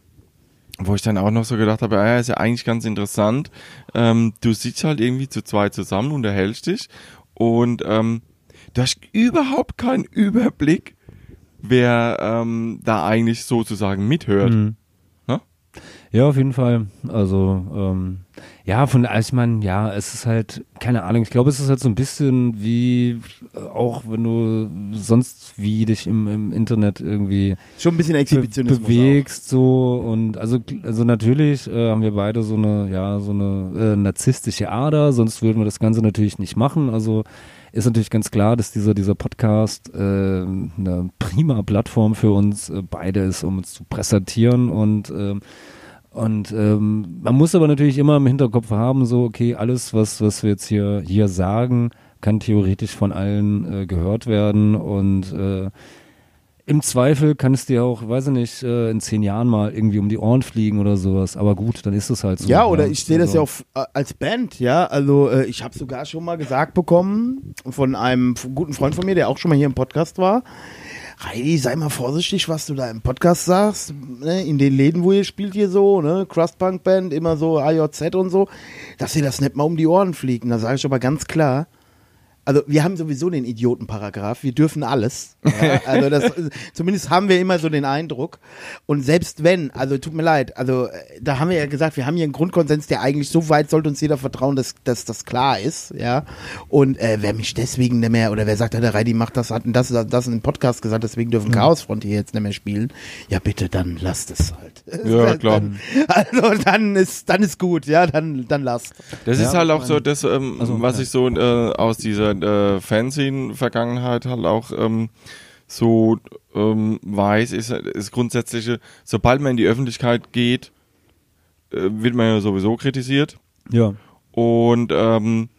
wo ich dann auch noch so gedacht habe, ah ja, ist ja eigentlich ganz interessant. Ähm, du sitzt halt irgendwie zu zweit zusammen, unterhältst dich und ähm, du hast überhaupt keinen Überblick, wer ähm, da eigentlich sozusagen mithört. Mhm. Ja, auf jeden Fall. Also, ähm, ja, von, ich meine, ja, es ist halt, keine Ahnung, ich glaube, es ist halt so ein bisschen wie, äh, auch wenn du sonst wie dich im, im Internet irgendwie Schon ein bisschen be Exhibitionismus. bewegst, so, und also, also natürlich äh, haben wir beide so eine, ja, so eine äh, narzisstische Ader, sonst würden wir das Ganze natürlich nicht machen, also, ist natürlich ganz klar, dass dieser, dieser Podcast äh, eine prima Plattform für uns äh, beide ist, um uns zu präsentieren und ähm, und ähm, man muss aber natürlich immer im Hinterkopf haben, so, okay, alles, was, was wir jetzt hier, hier sagen, kann theoretisch von allen äh, gehört werden und äh, im Zweifel kann es dir auch, weiß ich nicht, äh, in zehn Jahren mal irgendwie um die Ohren fliegen oder sowas. Aber gut, dann ist es halt so. Ja, oder ich sehe das Also- ja auch äh, als Band, ja. Also äh, ich habe sogar schon mal gesagt bekommen von einem guten Freund von mir, der auch schon mal hier im Podcast war. Heidi, sei mal vorsichtig, was du da im Podcast sagst. Ne? In den Läden, wo ihr spielt hier so, ne? Crustpunk Band, immer so AJZ und so, dass ihr das nicht mal um die Ohren fliegt. Da sage ich aber ganz klar, Also wir haben sowieso den Idiotenparagraph, wir dürfen alles. Ja, also das, zumindest haben wir immer so den Eindruck. Und selbst wenn, also tut mir leid, also äh, da haben wir ja gesagt, wir haben hier einen Grundkonsens, der eigentlich so weit sollte uns jeder vertrauen, dass, dass das klar ist, ja. Und äh, wer mich deswegen nicht mehr, oder wer sagt, der Reidi macht das, hat das, das in dem Podcast gesagt, deswegen dürfen Chaosfront hier jetzt nicht mehr spielen. Ja bitte, dann lasst es halt. Ja, klar. Dann, also dann ist, dann ist gut, ja, dann, dann lasst. Das ist Ja, halt auch so das, ähm, Also, was ja. ich so äh, aus dieser äh, Fernsehen-Vergangenheit halt auch ähm, so ähm, weiß, ist ist grundsätzliche, sobald man in die Öffentlichkeit geht, äh, wird man ja sowieso kritisiert. Ja. Und ähm,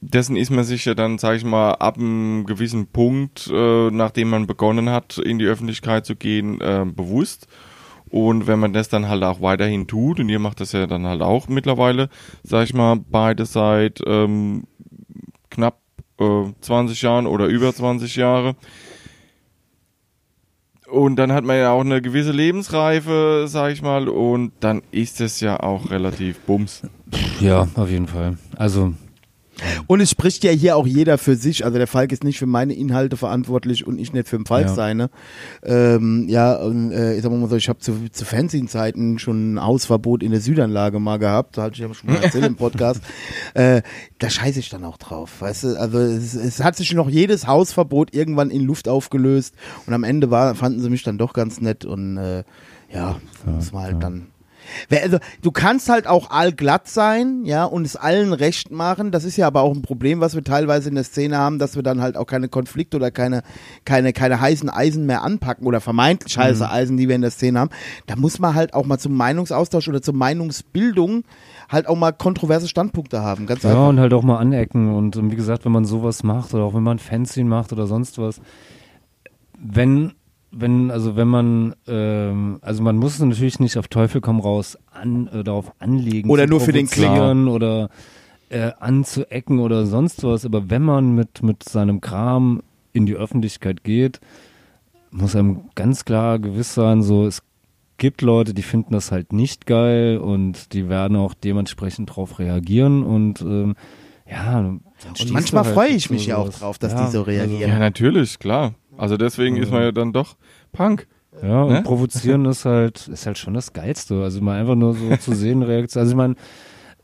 dessen ist man sich ja dann, sage ich mal, ab einem gewissen Punkt, äh, nachdem man begonnen hat, in die Öffentlichkeit zu gehen, äh, bewusst. Und wenn man das dann halt auch weiterhin tut, und ihr macht das ja dann halt auch mittlerweile, sag ich mal, beide seit ähm, äh, 20 Jahren oder über 20 Jahre. Und dann hat man ja auch eine gewisse Lebensreife, sag ich mal, und dann ist es ja auch relativ bums. Ja, auf jeden Fall. Also, Und es spricht ja hier auch jeder für sich. Also der Falk ist nicht für meine Inhalte verantwortlich und ich nicht für den Falk Ja. seine. Ähm, ja, und, äh, ich sag mal so, ich habe zu, zu Fernsehzeiten schon ein Hausverbot in der Südanlage mal gehabt. Da hatte ich ja schon mal erzählt im Podcast. Äh, da scheiße ich dann auch drauf. Weißt du, also es, es hat sich noch jedes Hausverbot irgendwann in Luft aufgelöst und am Ende war, fanden sie mich dann doch ganz nett und äh, ja, muss man halt dann Wer- Also, du kannst halt auch allglatt sein, ja, und es allen recht machen. Das ist ja aber auch ein Problem, was wir teilweise in der Szene haben, dass wir dann halt auch keine Konflikte oder keine, keine, keine heißen Eisen mehr anpacken oder vermeintlich heiße Eisen, die wir in der Szene haben. Da muss man halt auch mal zum Meinungsaustausch oder zur Meinungsbildung halt auch mal kontroverse Standpunkte haben. Ganz ja, einfach. und halt auch mal anecken. Und, ähm, wie gesagt, wenn man sowas macht oder auch wenn man Fanzine macht oder sonst was, wenn, wenn, also wenn man, ähm, also man muss es natürlich nicht auf Teufel komm raus an, äh, darauf anlegen. Oder zu nur für den provozieren Oder äh, anzuecken oder sonst was. Aber wenn man mit, mit seinem Kram in die Öffentlichkeit geht, muss einem ganz klar gewiss sein, so es gibt Leute, die finden das halt nicht geil und die werden auch dementsprechend drauf reagieren und ähm, ja, Und manchmal halt freue ich mich ja auch drauf, dass Ja, die so reagieren. Ja, natürlich, klar. Also deswegen ist man ja dann doch Punk. Ja, und Ne? provozieren ist halt ist halt schon das Geilste. Also mal einfach nur so zu sehen, Reaktion. Also ich meine,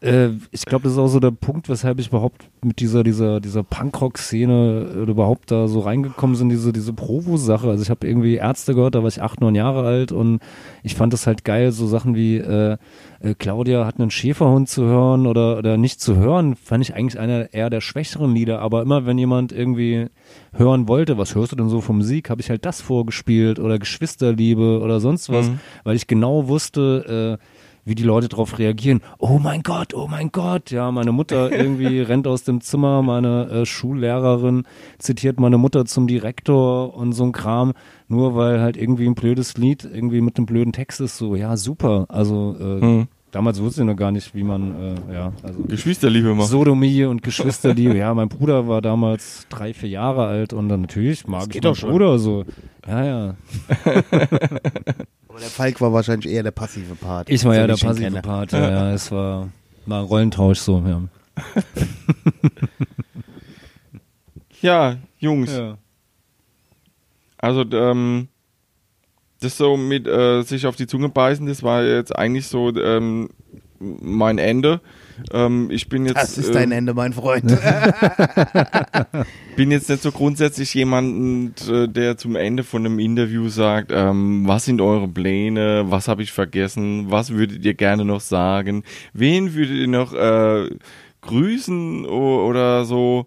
äh, ich glaube, das ist auch so der Punkt, weshalb ich überhaupt mit dieser, dieser, dieser Punkrock-Szene äh, überhaupt da so reingekommen sind, diese, diese Provo-Sache. Also ich habe irgendwie Ärzte gehört, da war ich acht, neun Jahre alt und ich fand das halt geil, so Sachen wie äh, äh, Claudia hat einen Schäferhund zu hören oder, oder nicht zu hören, fand ich eigentlich einer eher der schwächeren Lieder. Aber immer wenn jemand irgendwie hören wollte, was hörst du denn so vom Musik, habe ich halt das vorgespielt oder Geschwisterliebe oder sonst was, weil ich genau wusste, äh, wie die Leute darauf reagieren. Oh mein Gott, oh mein Gott. Ja, meine Mutter irgendwie rennt aus dem Zimmer, meine äh, Schullehrerin zitiert meine Mutter zum Direktor und so ein Kram, nur weil halt irgendwie ein blödes Lied irgendwie mit einem blöden Text ist. So, ja, super. Also äh, Hm. Damals wusste ich noch gar nicht, wie man, äh, ja, also Geschwisterliebe macht. Sodomie und Geschwisterliebe. ja, mein Bruder war damals drei, vier Jahre alt und dann natürlich mag ich geht meinen doch schon. Bruder so. Ja, ja. Aber der Falk war wahrscheinlich eher der passive Part. Ich war ja der ich passive kenne. Part. Ja, ja, es war mal Rollentausch so, ja. Ja, Jungs. ja. Also, ähm, das so mit äh, sich auf die Zunge beißen, das war jetzt eigentlich so ähm, mein Ende. Ähm, ich bin jetzt, Das ist dein ähm, Ende, mein Freund. bin jetzt nicht so grundsätzlich jemand, äh, der zum Ende von einem Interview sagt, ähm, was sind eure Pläne, was habe ich vergessen, was würdet ihr gerne noch sagen, wen würdet ihr noch äh, grüßen oder so.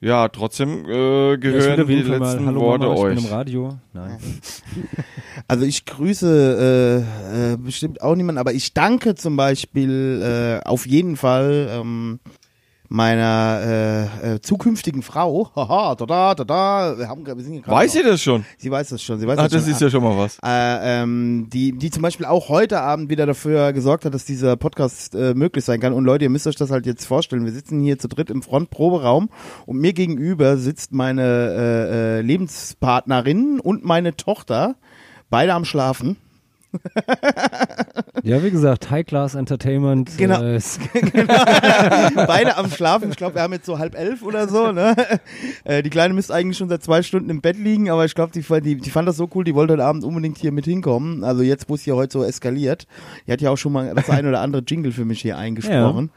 Ja, trotzdem äh, gehören die letzten hallo Worte Mama, ich euch. bin im Radio. Nein. Also ich grüße äh, äh, bestimmt auch niemanden, aber ich danke zum Beispiel äh, auf jeden Fall ähm, meiner äh, äh, zukünftigen Frau. Haha, da da da da. Wir, haben, wir sind hier Weiß noch- ihr das schon? Sie weiß das schon. Sie weiß Ach, das, das schon. ist ja schon mal was. äh, ähm, die, die zum Beispiel auch heute Abend wieder dafür gesorgt hat, dass dieser Podcast äh, möglich sein kann. Und Leute, ihr müsst euch das halt jetzt vorstellen. Wir sitzen hier zu dritt im Frontproberaum und mir gegenüber sitzt meine äh, äh, Lebenspartnerin und meine Tochter, beide am Schlafen. Ja, wie gesagt, High Class Entertainment. Genau. Äh, ist- Beide am Schlafen. Ich glaube, wir haben jetzt so halb elf oder so. Ne? Äh, die Kleine müsste eigentlich schon seit zwei Stunden im Bett liegen, aber ich glaube, die, die, die fand das so cool, die wollte heute Abend unbedingt hier mit hinkommen. Also jetzt, wo es hier heute so eskaliert. Die hat ja auch schon mal das ein oder andere Jingle für mich hier eingesprochen.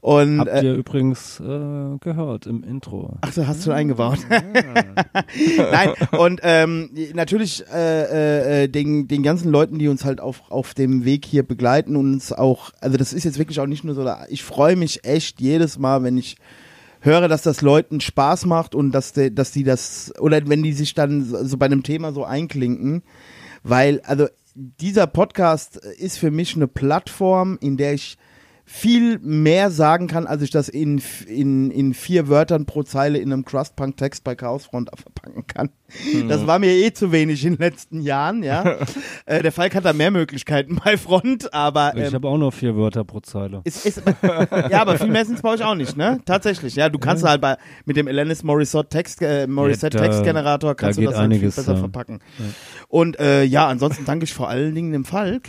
Und Habt äh, ihr übrigens äh, gehört im Intro. Ach so, hast du schon eingebaut. Nein, und ähm, natürlich äh, äh, den, den ganzen Leuten, die uns halt auf, auf dem Weg hier begleiten und uns auch, also das ist jetzt wirklich auch nicht nur so, ich freue mich echt jedes Mal, wenn ich höre, dass das Leuten Spaß macht und dass, de, dass die das, oder wenn die sich dann so bei einem Thema so einklinken, weil, also dieser Podcast ist für mich eine Plattform, in der ich viel mehr sagen kann, als ich das in, in, in vier Wörtern pro Zeile in einem Crustpunk-Text bei Chaosfront verpacken kann. Das war mir eh zu wenig in den letzten Jahren, ja. äh, der Falk hat da mehr Möglichkeiten bei Front, aber Ich ähm, habe auch noch vier Wörter pro Zeile. ist, ist, ja, aber viel mehr sind es bei euch auch nicht, ne? Tatsächlich, ja. Du kannst halt bei, mit dem Alanis Morissette Text, äh, Morissette Ja, Textgenerator kannst da du das halt viel besser ja. verpacken. Und äh, ja, ansonsten danke ich vor allen Dingen dem Falk,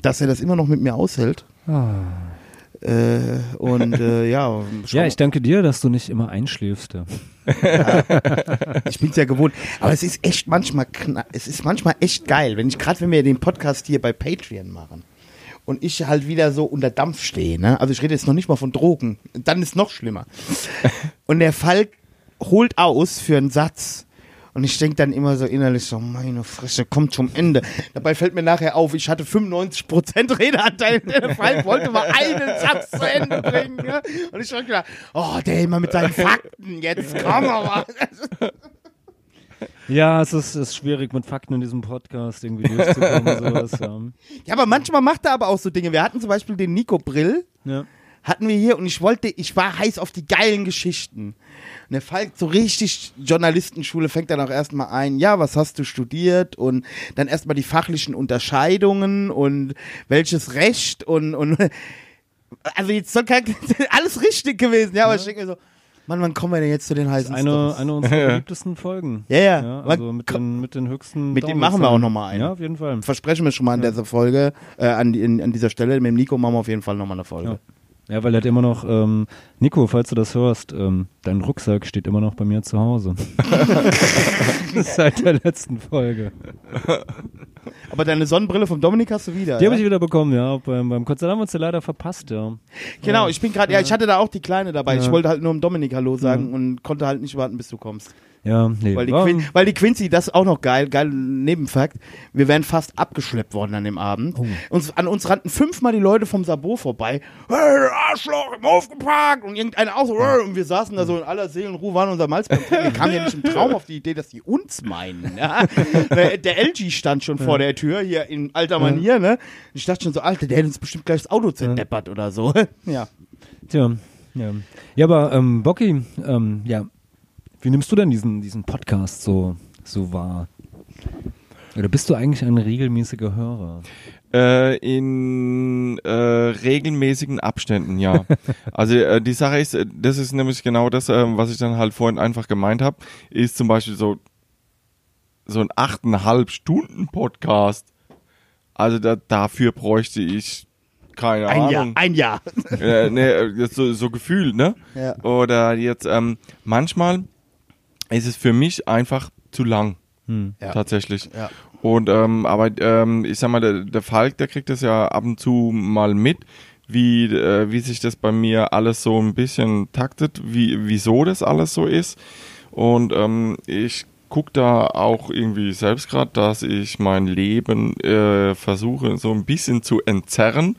dass er das immer noch mit mir aushält. Äh, und äh, ja, Ja, ich danke dir, dass du nicht immer einschläfst. Ja. Ich bin's ja gewohnt. Aber es ist echt manchmal, es ist manchmal echt geil, wenn ich gerade, wenn wir den Podcast hier bei Patreon machen und ich halt wieder so unter Dampf stehe, ne? Also ich rede jetzt noch nicht mal von Drogen, dann ist noch schlimmer. Und der Falk holt aus für einen Satz. Und ich denke dann immer so innerlich so, meine Fresse, kommt zum Ende. Dabei fällt mir nachher auf, ich hatte 95% Redeanteil. Der Falk wollte mal einen Satz zu Ende bringen. Ne? Und ich hab gedacht, oh, der immer mit seinen Fakten, jetzt komm aber. Ja, es ist, ist schwierig mit Fakten in diesem Podcast irgendwie durchzukommen. sowas, ja. Ja, aber manchmal macht er aber auch so Dinge. Wir hatten zum Beispiel den Nico Brill, Ja. Hatten wir hier und ich wollte, ich war heiß auf die geilen Geschichten. Und der Falk, so richtig Journalistenschule, fängt dann auch erstmal ein, ja, was hast du studiert? Und dann erstmal die fachlichen Unterscheidungen und welches Recht und, und also jetzt soll kein, alles richtig gewesen, ja, aber ich denke mir so, Mann, wann kommen wir denn jetzt zu den heißen Eine, Stories? eine unserer beliebtesten Folgen. Ja, ja. ja also mit den, mit den höchsten. Mit dem machen wir auch noch mal eine. Ja, auf jeden Fall. Versprechen wir schon mal an dieser Folge, äh, an, in, an dieser Stelle, mit dem Nico machen wir auf jeden Fall nochmal eine Folge. Ja. Weil er hat immer noch, ähm, Nico, falls du das hörst, ähm, dein Rucksack steht immer noch bei mir zu Hause. Seit der letzten Folge. Aber deine Sonnenbrille vom Dominik hast du wieder. Die ja? habe ich wieder bekommen, ja. Beim, beim Konzert haben wir uns ja leider verpasst, ja. Genau, ich bin gerade, ja, ich hatte da auch die Kleine dabei. Ich Ja. wollte halt nur dem Dominik Hallo sagen und konnte halt nicht warten, bis du kommst. Ja, nee. Weil die, Quin weil die Quincy, das ist auch noch geil, geil Nebenfakt, wir wären fast abgeschleppt worden an dem Abend. Oh. Uns, an uns rannten fünfmal die Leute vom Sabo vorbei. Hey, Arschloch, im Hof geparkt! Und irgendeiner auch so, und wir saßen da so in aller Seelenruhe, waren unser Malzband. Wir kamen ja nicht im Traum auf die Idee, dass die uns meinen. Ja? der, der LG stand schon vor der Tür, hier in alter Manier, ne? Ich dachte schon so, Alter, der hätte uns bestimmt gleich das Auto zerdeppert oder so. ja. Tja, ja. Ja, aber ähm, Bocky, ähm, ja, wie nimmst du denn diesen, diesen Podcast so, so wahr? Oder bist du eigentlich ein regelmäßiger Hörer? Äh, in äh, regelmäßigen Abständen, ja. also äh, die Sache ist, äh, das ist nämlich genau das, äh, was ich dann halt vorhin einfach gemeint habe, ist zum Beispiel so so ein achteinhalb Stunden Podcast. Also da, dafür bräuchte ich keine Ein Jahr, Ahnung. ein Jahr. äh, ne, jetzt so, so gefühlt, ne? Ja. Oder jetzt ähm, manchmal ist es für mich einfach zu lang. Ja. Tatsächlich. Ja. Und ähm, aber ähm, ich sag mal, der, der Falk, der kriegt das ja ab und zu mal mit, wie, äh, wie sich das bei mir alles so ein bisschen taktet, wie, wieso das alles so ist. Und ähm, ich guck da auch irgendwie selbst gerade, dass ich mein Leben äh, versuche so ein bisschen zu entzerren.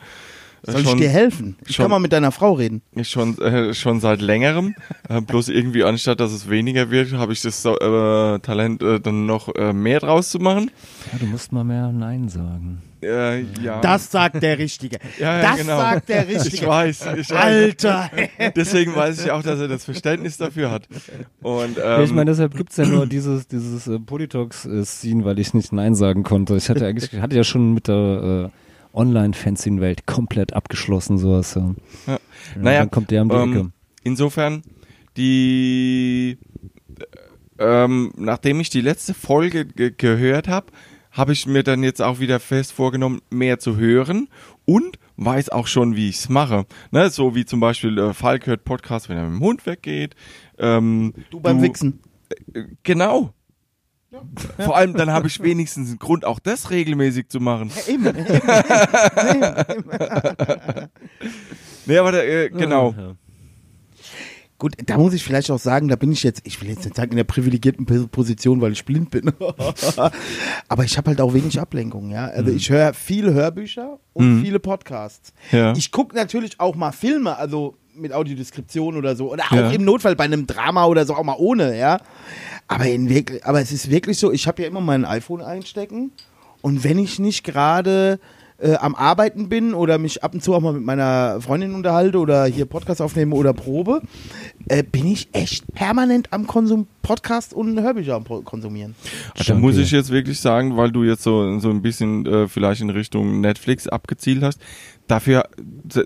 Soll ich schon- dir helfen? Ich schon- kann mal mit deiner Frau reden. Schon, äh, schon seit längerem. Äh, bloß irgendwie, anstatt dass es weniger wird, habe ich das äh, Talent, äh, dann noch äh, mehr draus zu machen. Ja, du musst mal mehr Nein sagen. Äh, ja. Das sagt der Richtige. ja, ja, das genau. sagt der Ich Richtige. weiß, ich weiß. Alter. Deswegen weiß ich auch, dass er das Verständnis dafür hat. Und, ähm, ich meine, deshalb gibt's ja nur dieses, dieses äh, Politox-Scene, weil ich nicht Nein sagen konnte. Ich hatte eigentlich, hatte ja schon mit der äh, Online-Fanzine-Welt komplett abgeschlossen, sowas. Ja. Ja. Ja, Naja, dann kommt der um Ecke. ähm, insofern, die, ähm, nachdem ich die letzte Folge ge gehört habe, habe ich mir dann jetzt auch wieder fest vorgenommen, mehr zu hören und weiß auch schon, wie ich's mache. Ne, so wie zum Beispiel äh, Falk hört Podcast, wenn er mit dem Hund weggeht. Ähm, Du beim Wichsen. äh, Genau. Vor allem dann habe ich wenigstens einen Grund, auch das regelmäßig zu machen. Eben. Nee, aber da, äh, genau. Ja. Gut, da muss ich vielleicht auch sagen, da bin ich jetzt, ich will jetzt nicht sagen in der privilegierten Position, weil ich blind bin. Aber ich habe halt auch wenig Ablenkung, ja. Also ich höre viele Hörbücher und viele Podcasts. Ja. Ich gucke natürlich auch mal Filme, also mit Audiodeskription oder so. Oder auch Ja. im Notfall bei einem Drama oder so, auch mal ohne, ja. Aber, in wirklich, aber es ist wirklich so, ich habe ja immer mein iPhone einstecken und wenn ich nicht gerade äh, am Arbeiten bin oder mich ab und zu auch mal mit meiner Freundin unterhalte oder hier Podcast aufnehme oder probe, äh, bin ich echt permanent am Konsum Podcast und Hörbücher am Pro- konsumieren. Da muss ich jetzt wirklich sagen, weil du jetzt so, so ein bisschen äh, vielleicht in Richtung Netflix abgezielt hast. Dafür,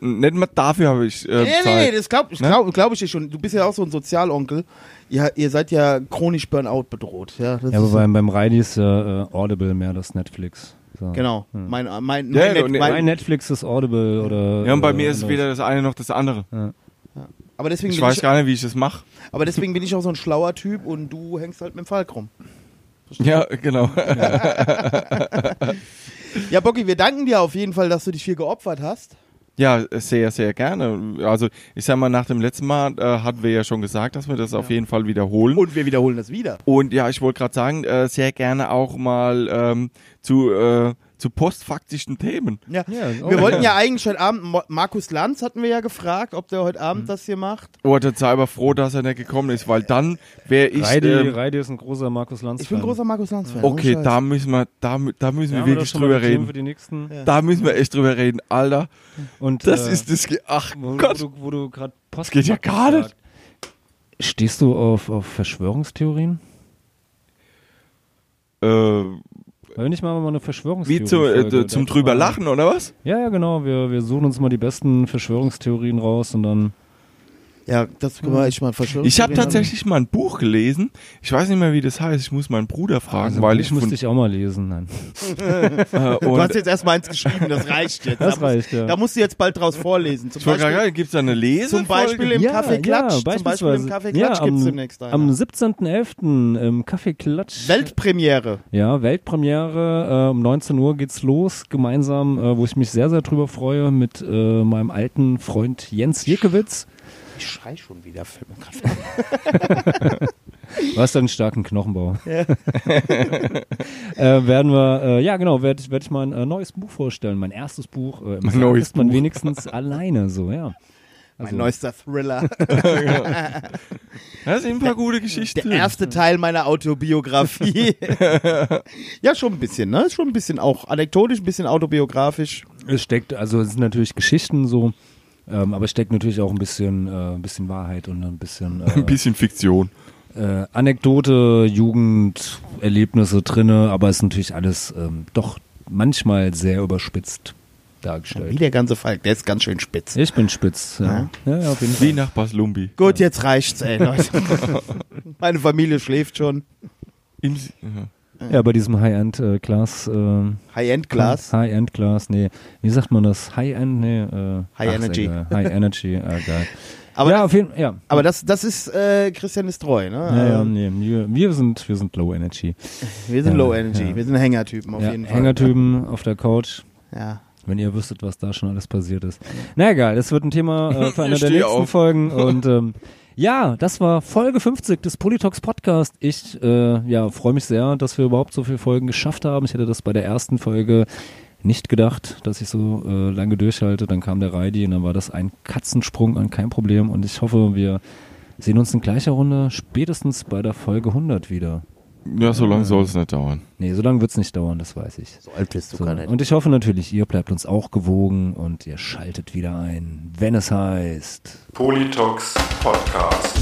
nicht mal dafür habe ich äh, nee, nee, nee, Zeit. das glaube ich, Ne? glaub, glaub ich dir schon. Du bist ja auch so ein Sozialonkel. Ihr, ihr seid ja chronisch Burnout bedroht. Ja, das Ja, aber beim, beim Reidi ist ja äh, Audible mehr das Netflix. So. genau. Mein, mein, mein, Ja, Net- und- mein, Mein Netflix ist Audible oder. Ja, und bei äh, mir ist es weder das eine noch das andere. aber, deswegen Ich weiß ich, gar nicht, wie ich das mache. aber deswegen bin ich auch so ein schlauer Typ und du hängst halt mit dem Falk rum. Ja, genau. Ja, Bocky, wir danken dir auf jeden Fall, dass du dich hier geopfert hast. Ja, sehr, sehr gerne. Also ich sag mal, nach dem letzten Mal äh, hatten wir ja schon gesagt, dass wir das auf jeden Fall wiederholen. Und wir wiederholen das wieder. Und ja, ich wollte gerade sagen, äh, sehr gerne auch mal ähm, zu, äh, zu postfaktischen Themen. Ja. Ja, oh, wir wollten ja. eigentlich heute Abend, Markus Lanz hatten wir ja gefragt, ob der heute Abend das hier macht. Oh, da sei aber froh, dass er nicht gekommen ist, weil dann wäre ich. Reidi, ähm, Reidi ist ein großer Markus Lanz. Ich bin großer Markus Lanz-Fan. okay, da müssen wir, da, da müssen wir ja, wirklich das drüber reden. Für die nächsten. Ja. Da müssen wir echt drüber reden, Alter. Und, Das äh, ist das. Ge Ach wo, wo Gott. du, wo du gerade Post geht ja gar nicht. Stehst du auf, auf Verschwörungstheorien? Äh, Wollen wir nicht mal eine Verschwörungstheorie wie zu, äh, zum drüber lachen oder was? Ja, ja, genau. Wir, wir suchen uns mal die besten Verschwörungstheorien raus und dann. Ja, das können wir echt mal verschwören. Ich habe tatsächlich mal ein Buch gelesen. Ich weiß nicht mehr, wie das heißt. Ich muss meinen Bruder fragen, Also, weil ich müsste von, ich auch mal lesen. Nein. äh, Du hast jetzt erstmal eins geschrieben, das reicht jetzt. Das da musst- reicht, ja. Da musst du jetzt bald draus vorlesen. Zum Beispiel, gerade gibt es da eine Lese? zum Beispiel im Café Klatsch. zum Beispiel im Café Klatsch ja, gibt es am, demnächst eine. am 17.11. im Café Klatsch. Weltpremiere. Ja, Weltpremiere. Äh, um 19 Uhr geht's los, gemeinsam, äh, wo ich mich sehr, sehr drüber freue, mit äh, meinem alten Freund Jens Jekewitz. Ich schrei schon wieder. fällt mir. Du hast einen starken Knochenbau. äh, werden wir, äh, ja genau, werde werd ich mein äh, neues Buch vorstellen. Mein erstes Buch. Äh, Mein neues ist man Buch. wenigstens alleine, so, ja. Mein Also- neuester Thriller. Das sind ein paar gute Geschichten. Der erste Teil meiner Autobiografie. ja, schon ein bisschen, ne? Schon ein bisschen auch anekdotisch, ein bisschen autobiografisch. Es steckt, also es sind natürlich Geschichten so, ähm, aber es steckt natürlich auch ein bisschen, äh, ein bisschen Wahrheit und ein bisschen, äh, Ein bisschen Fiktion. äh, Anekdote, Jugenderlebnisse drinne, aber es ist natürlich alles ähm, doch manchmal sehr überspitzt dargestellt. Wie der ganze Falk, der ist ganz schön spitz. Ich bin spitz, ja. ja. ja auf jeden Fall. Wie nach Baslumbi. Gut, jetzt reicht's, ey, Leute. Meine Familie schläft schon. Im, ja. Ja, bei diesem High-End-Class. Äh, High-End-Glas. High-End-Class, nee. Wie sagt man das? High-End, nee. Äh, High ach, ist Energy. egal. High Energy, äh, geil. Aber, ja, auf jeden Fall, ja. aber das, das ist, äh, Christian ist treu, ne? Ja, ja, Ähm, nee, wir, wir, sind, wir sind Low Energy. Wir sind Ja, Low Energy, ja. wir sind Hängertypen auf ja, jeden Fall. Hängertypen auf der Couch. Ja. Wenn ihr wüsstet, was da schon alles passiert ist. Na egal, das wird ein Thema äh, für eine der nächsten auf. Folgen. Und ähm, ja, das war Folge 50 des Politox Podcast. Ich äh, ja, freue mich sehr, dass wir überhaupt so viele Folgen geschafft haben. Ich hätte das bei der ersten Folge nicht gedacht, dass ich so äh, lange durchhalte. Dann kam der Reidi und dann war das ein Katzensprung an kein Problem. Und ich hoffe, wir sehen uns in gleicher Runde spätestens bei der Folge 100 wieder. Ja, so lange soll es nicht dauern. Nee, so lange wird es nicht dauern, das weiß ich. So alt bist du So, gar nicht. und ich hoffe natürlich, ihr bleibt uns auch gewogen und ihr schaltet wieder ein, wenn es heißt. Politox Podcast.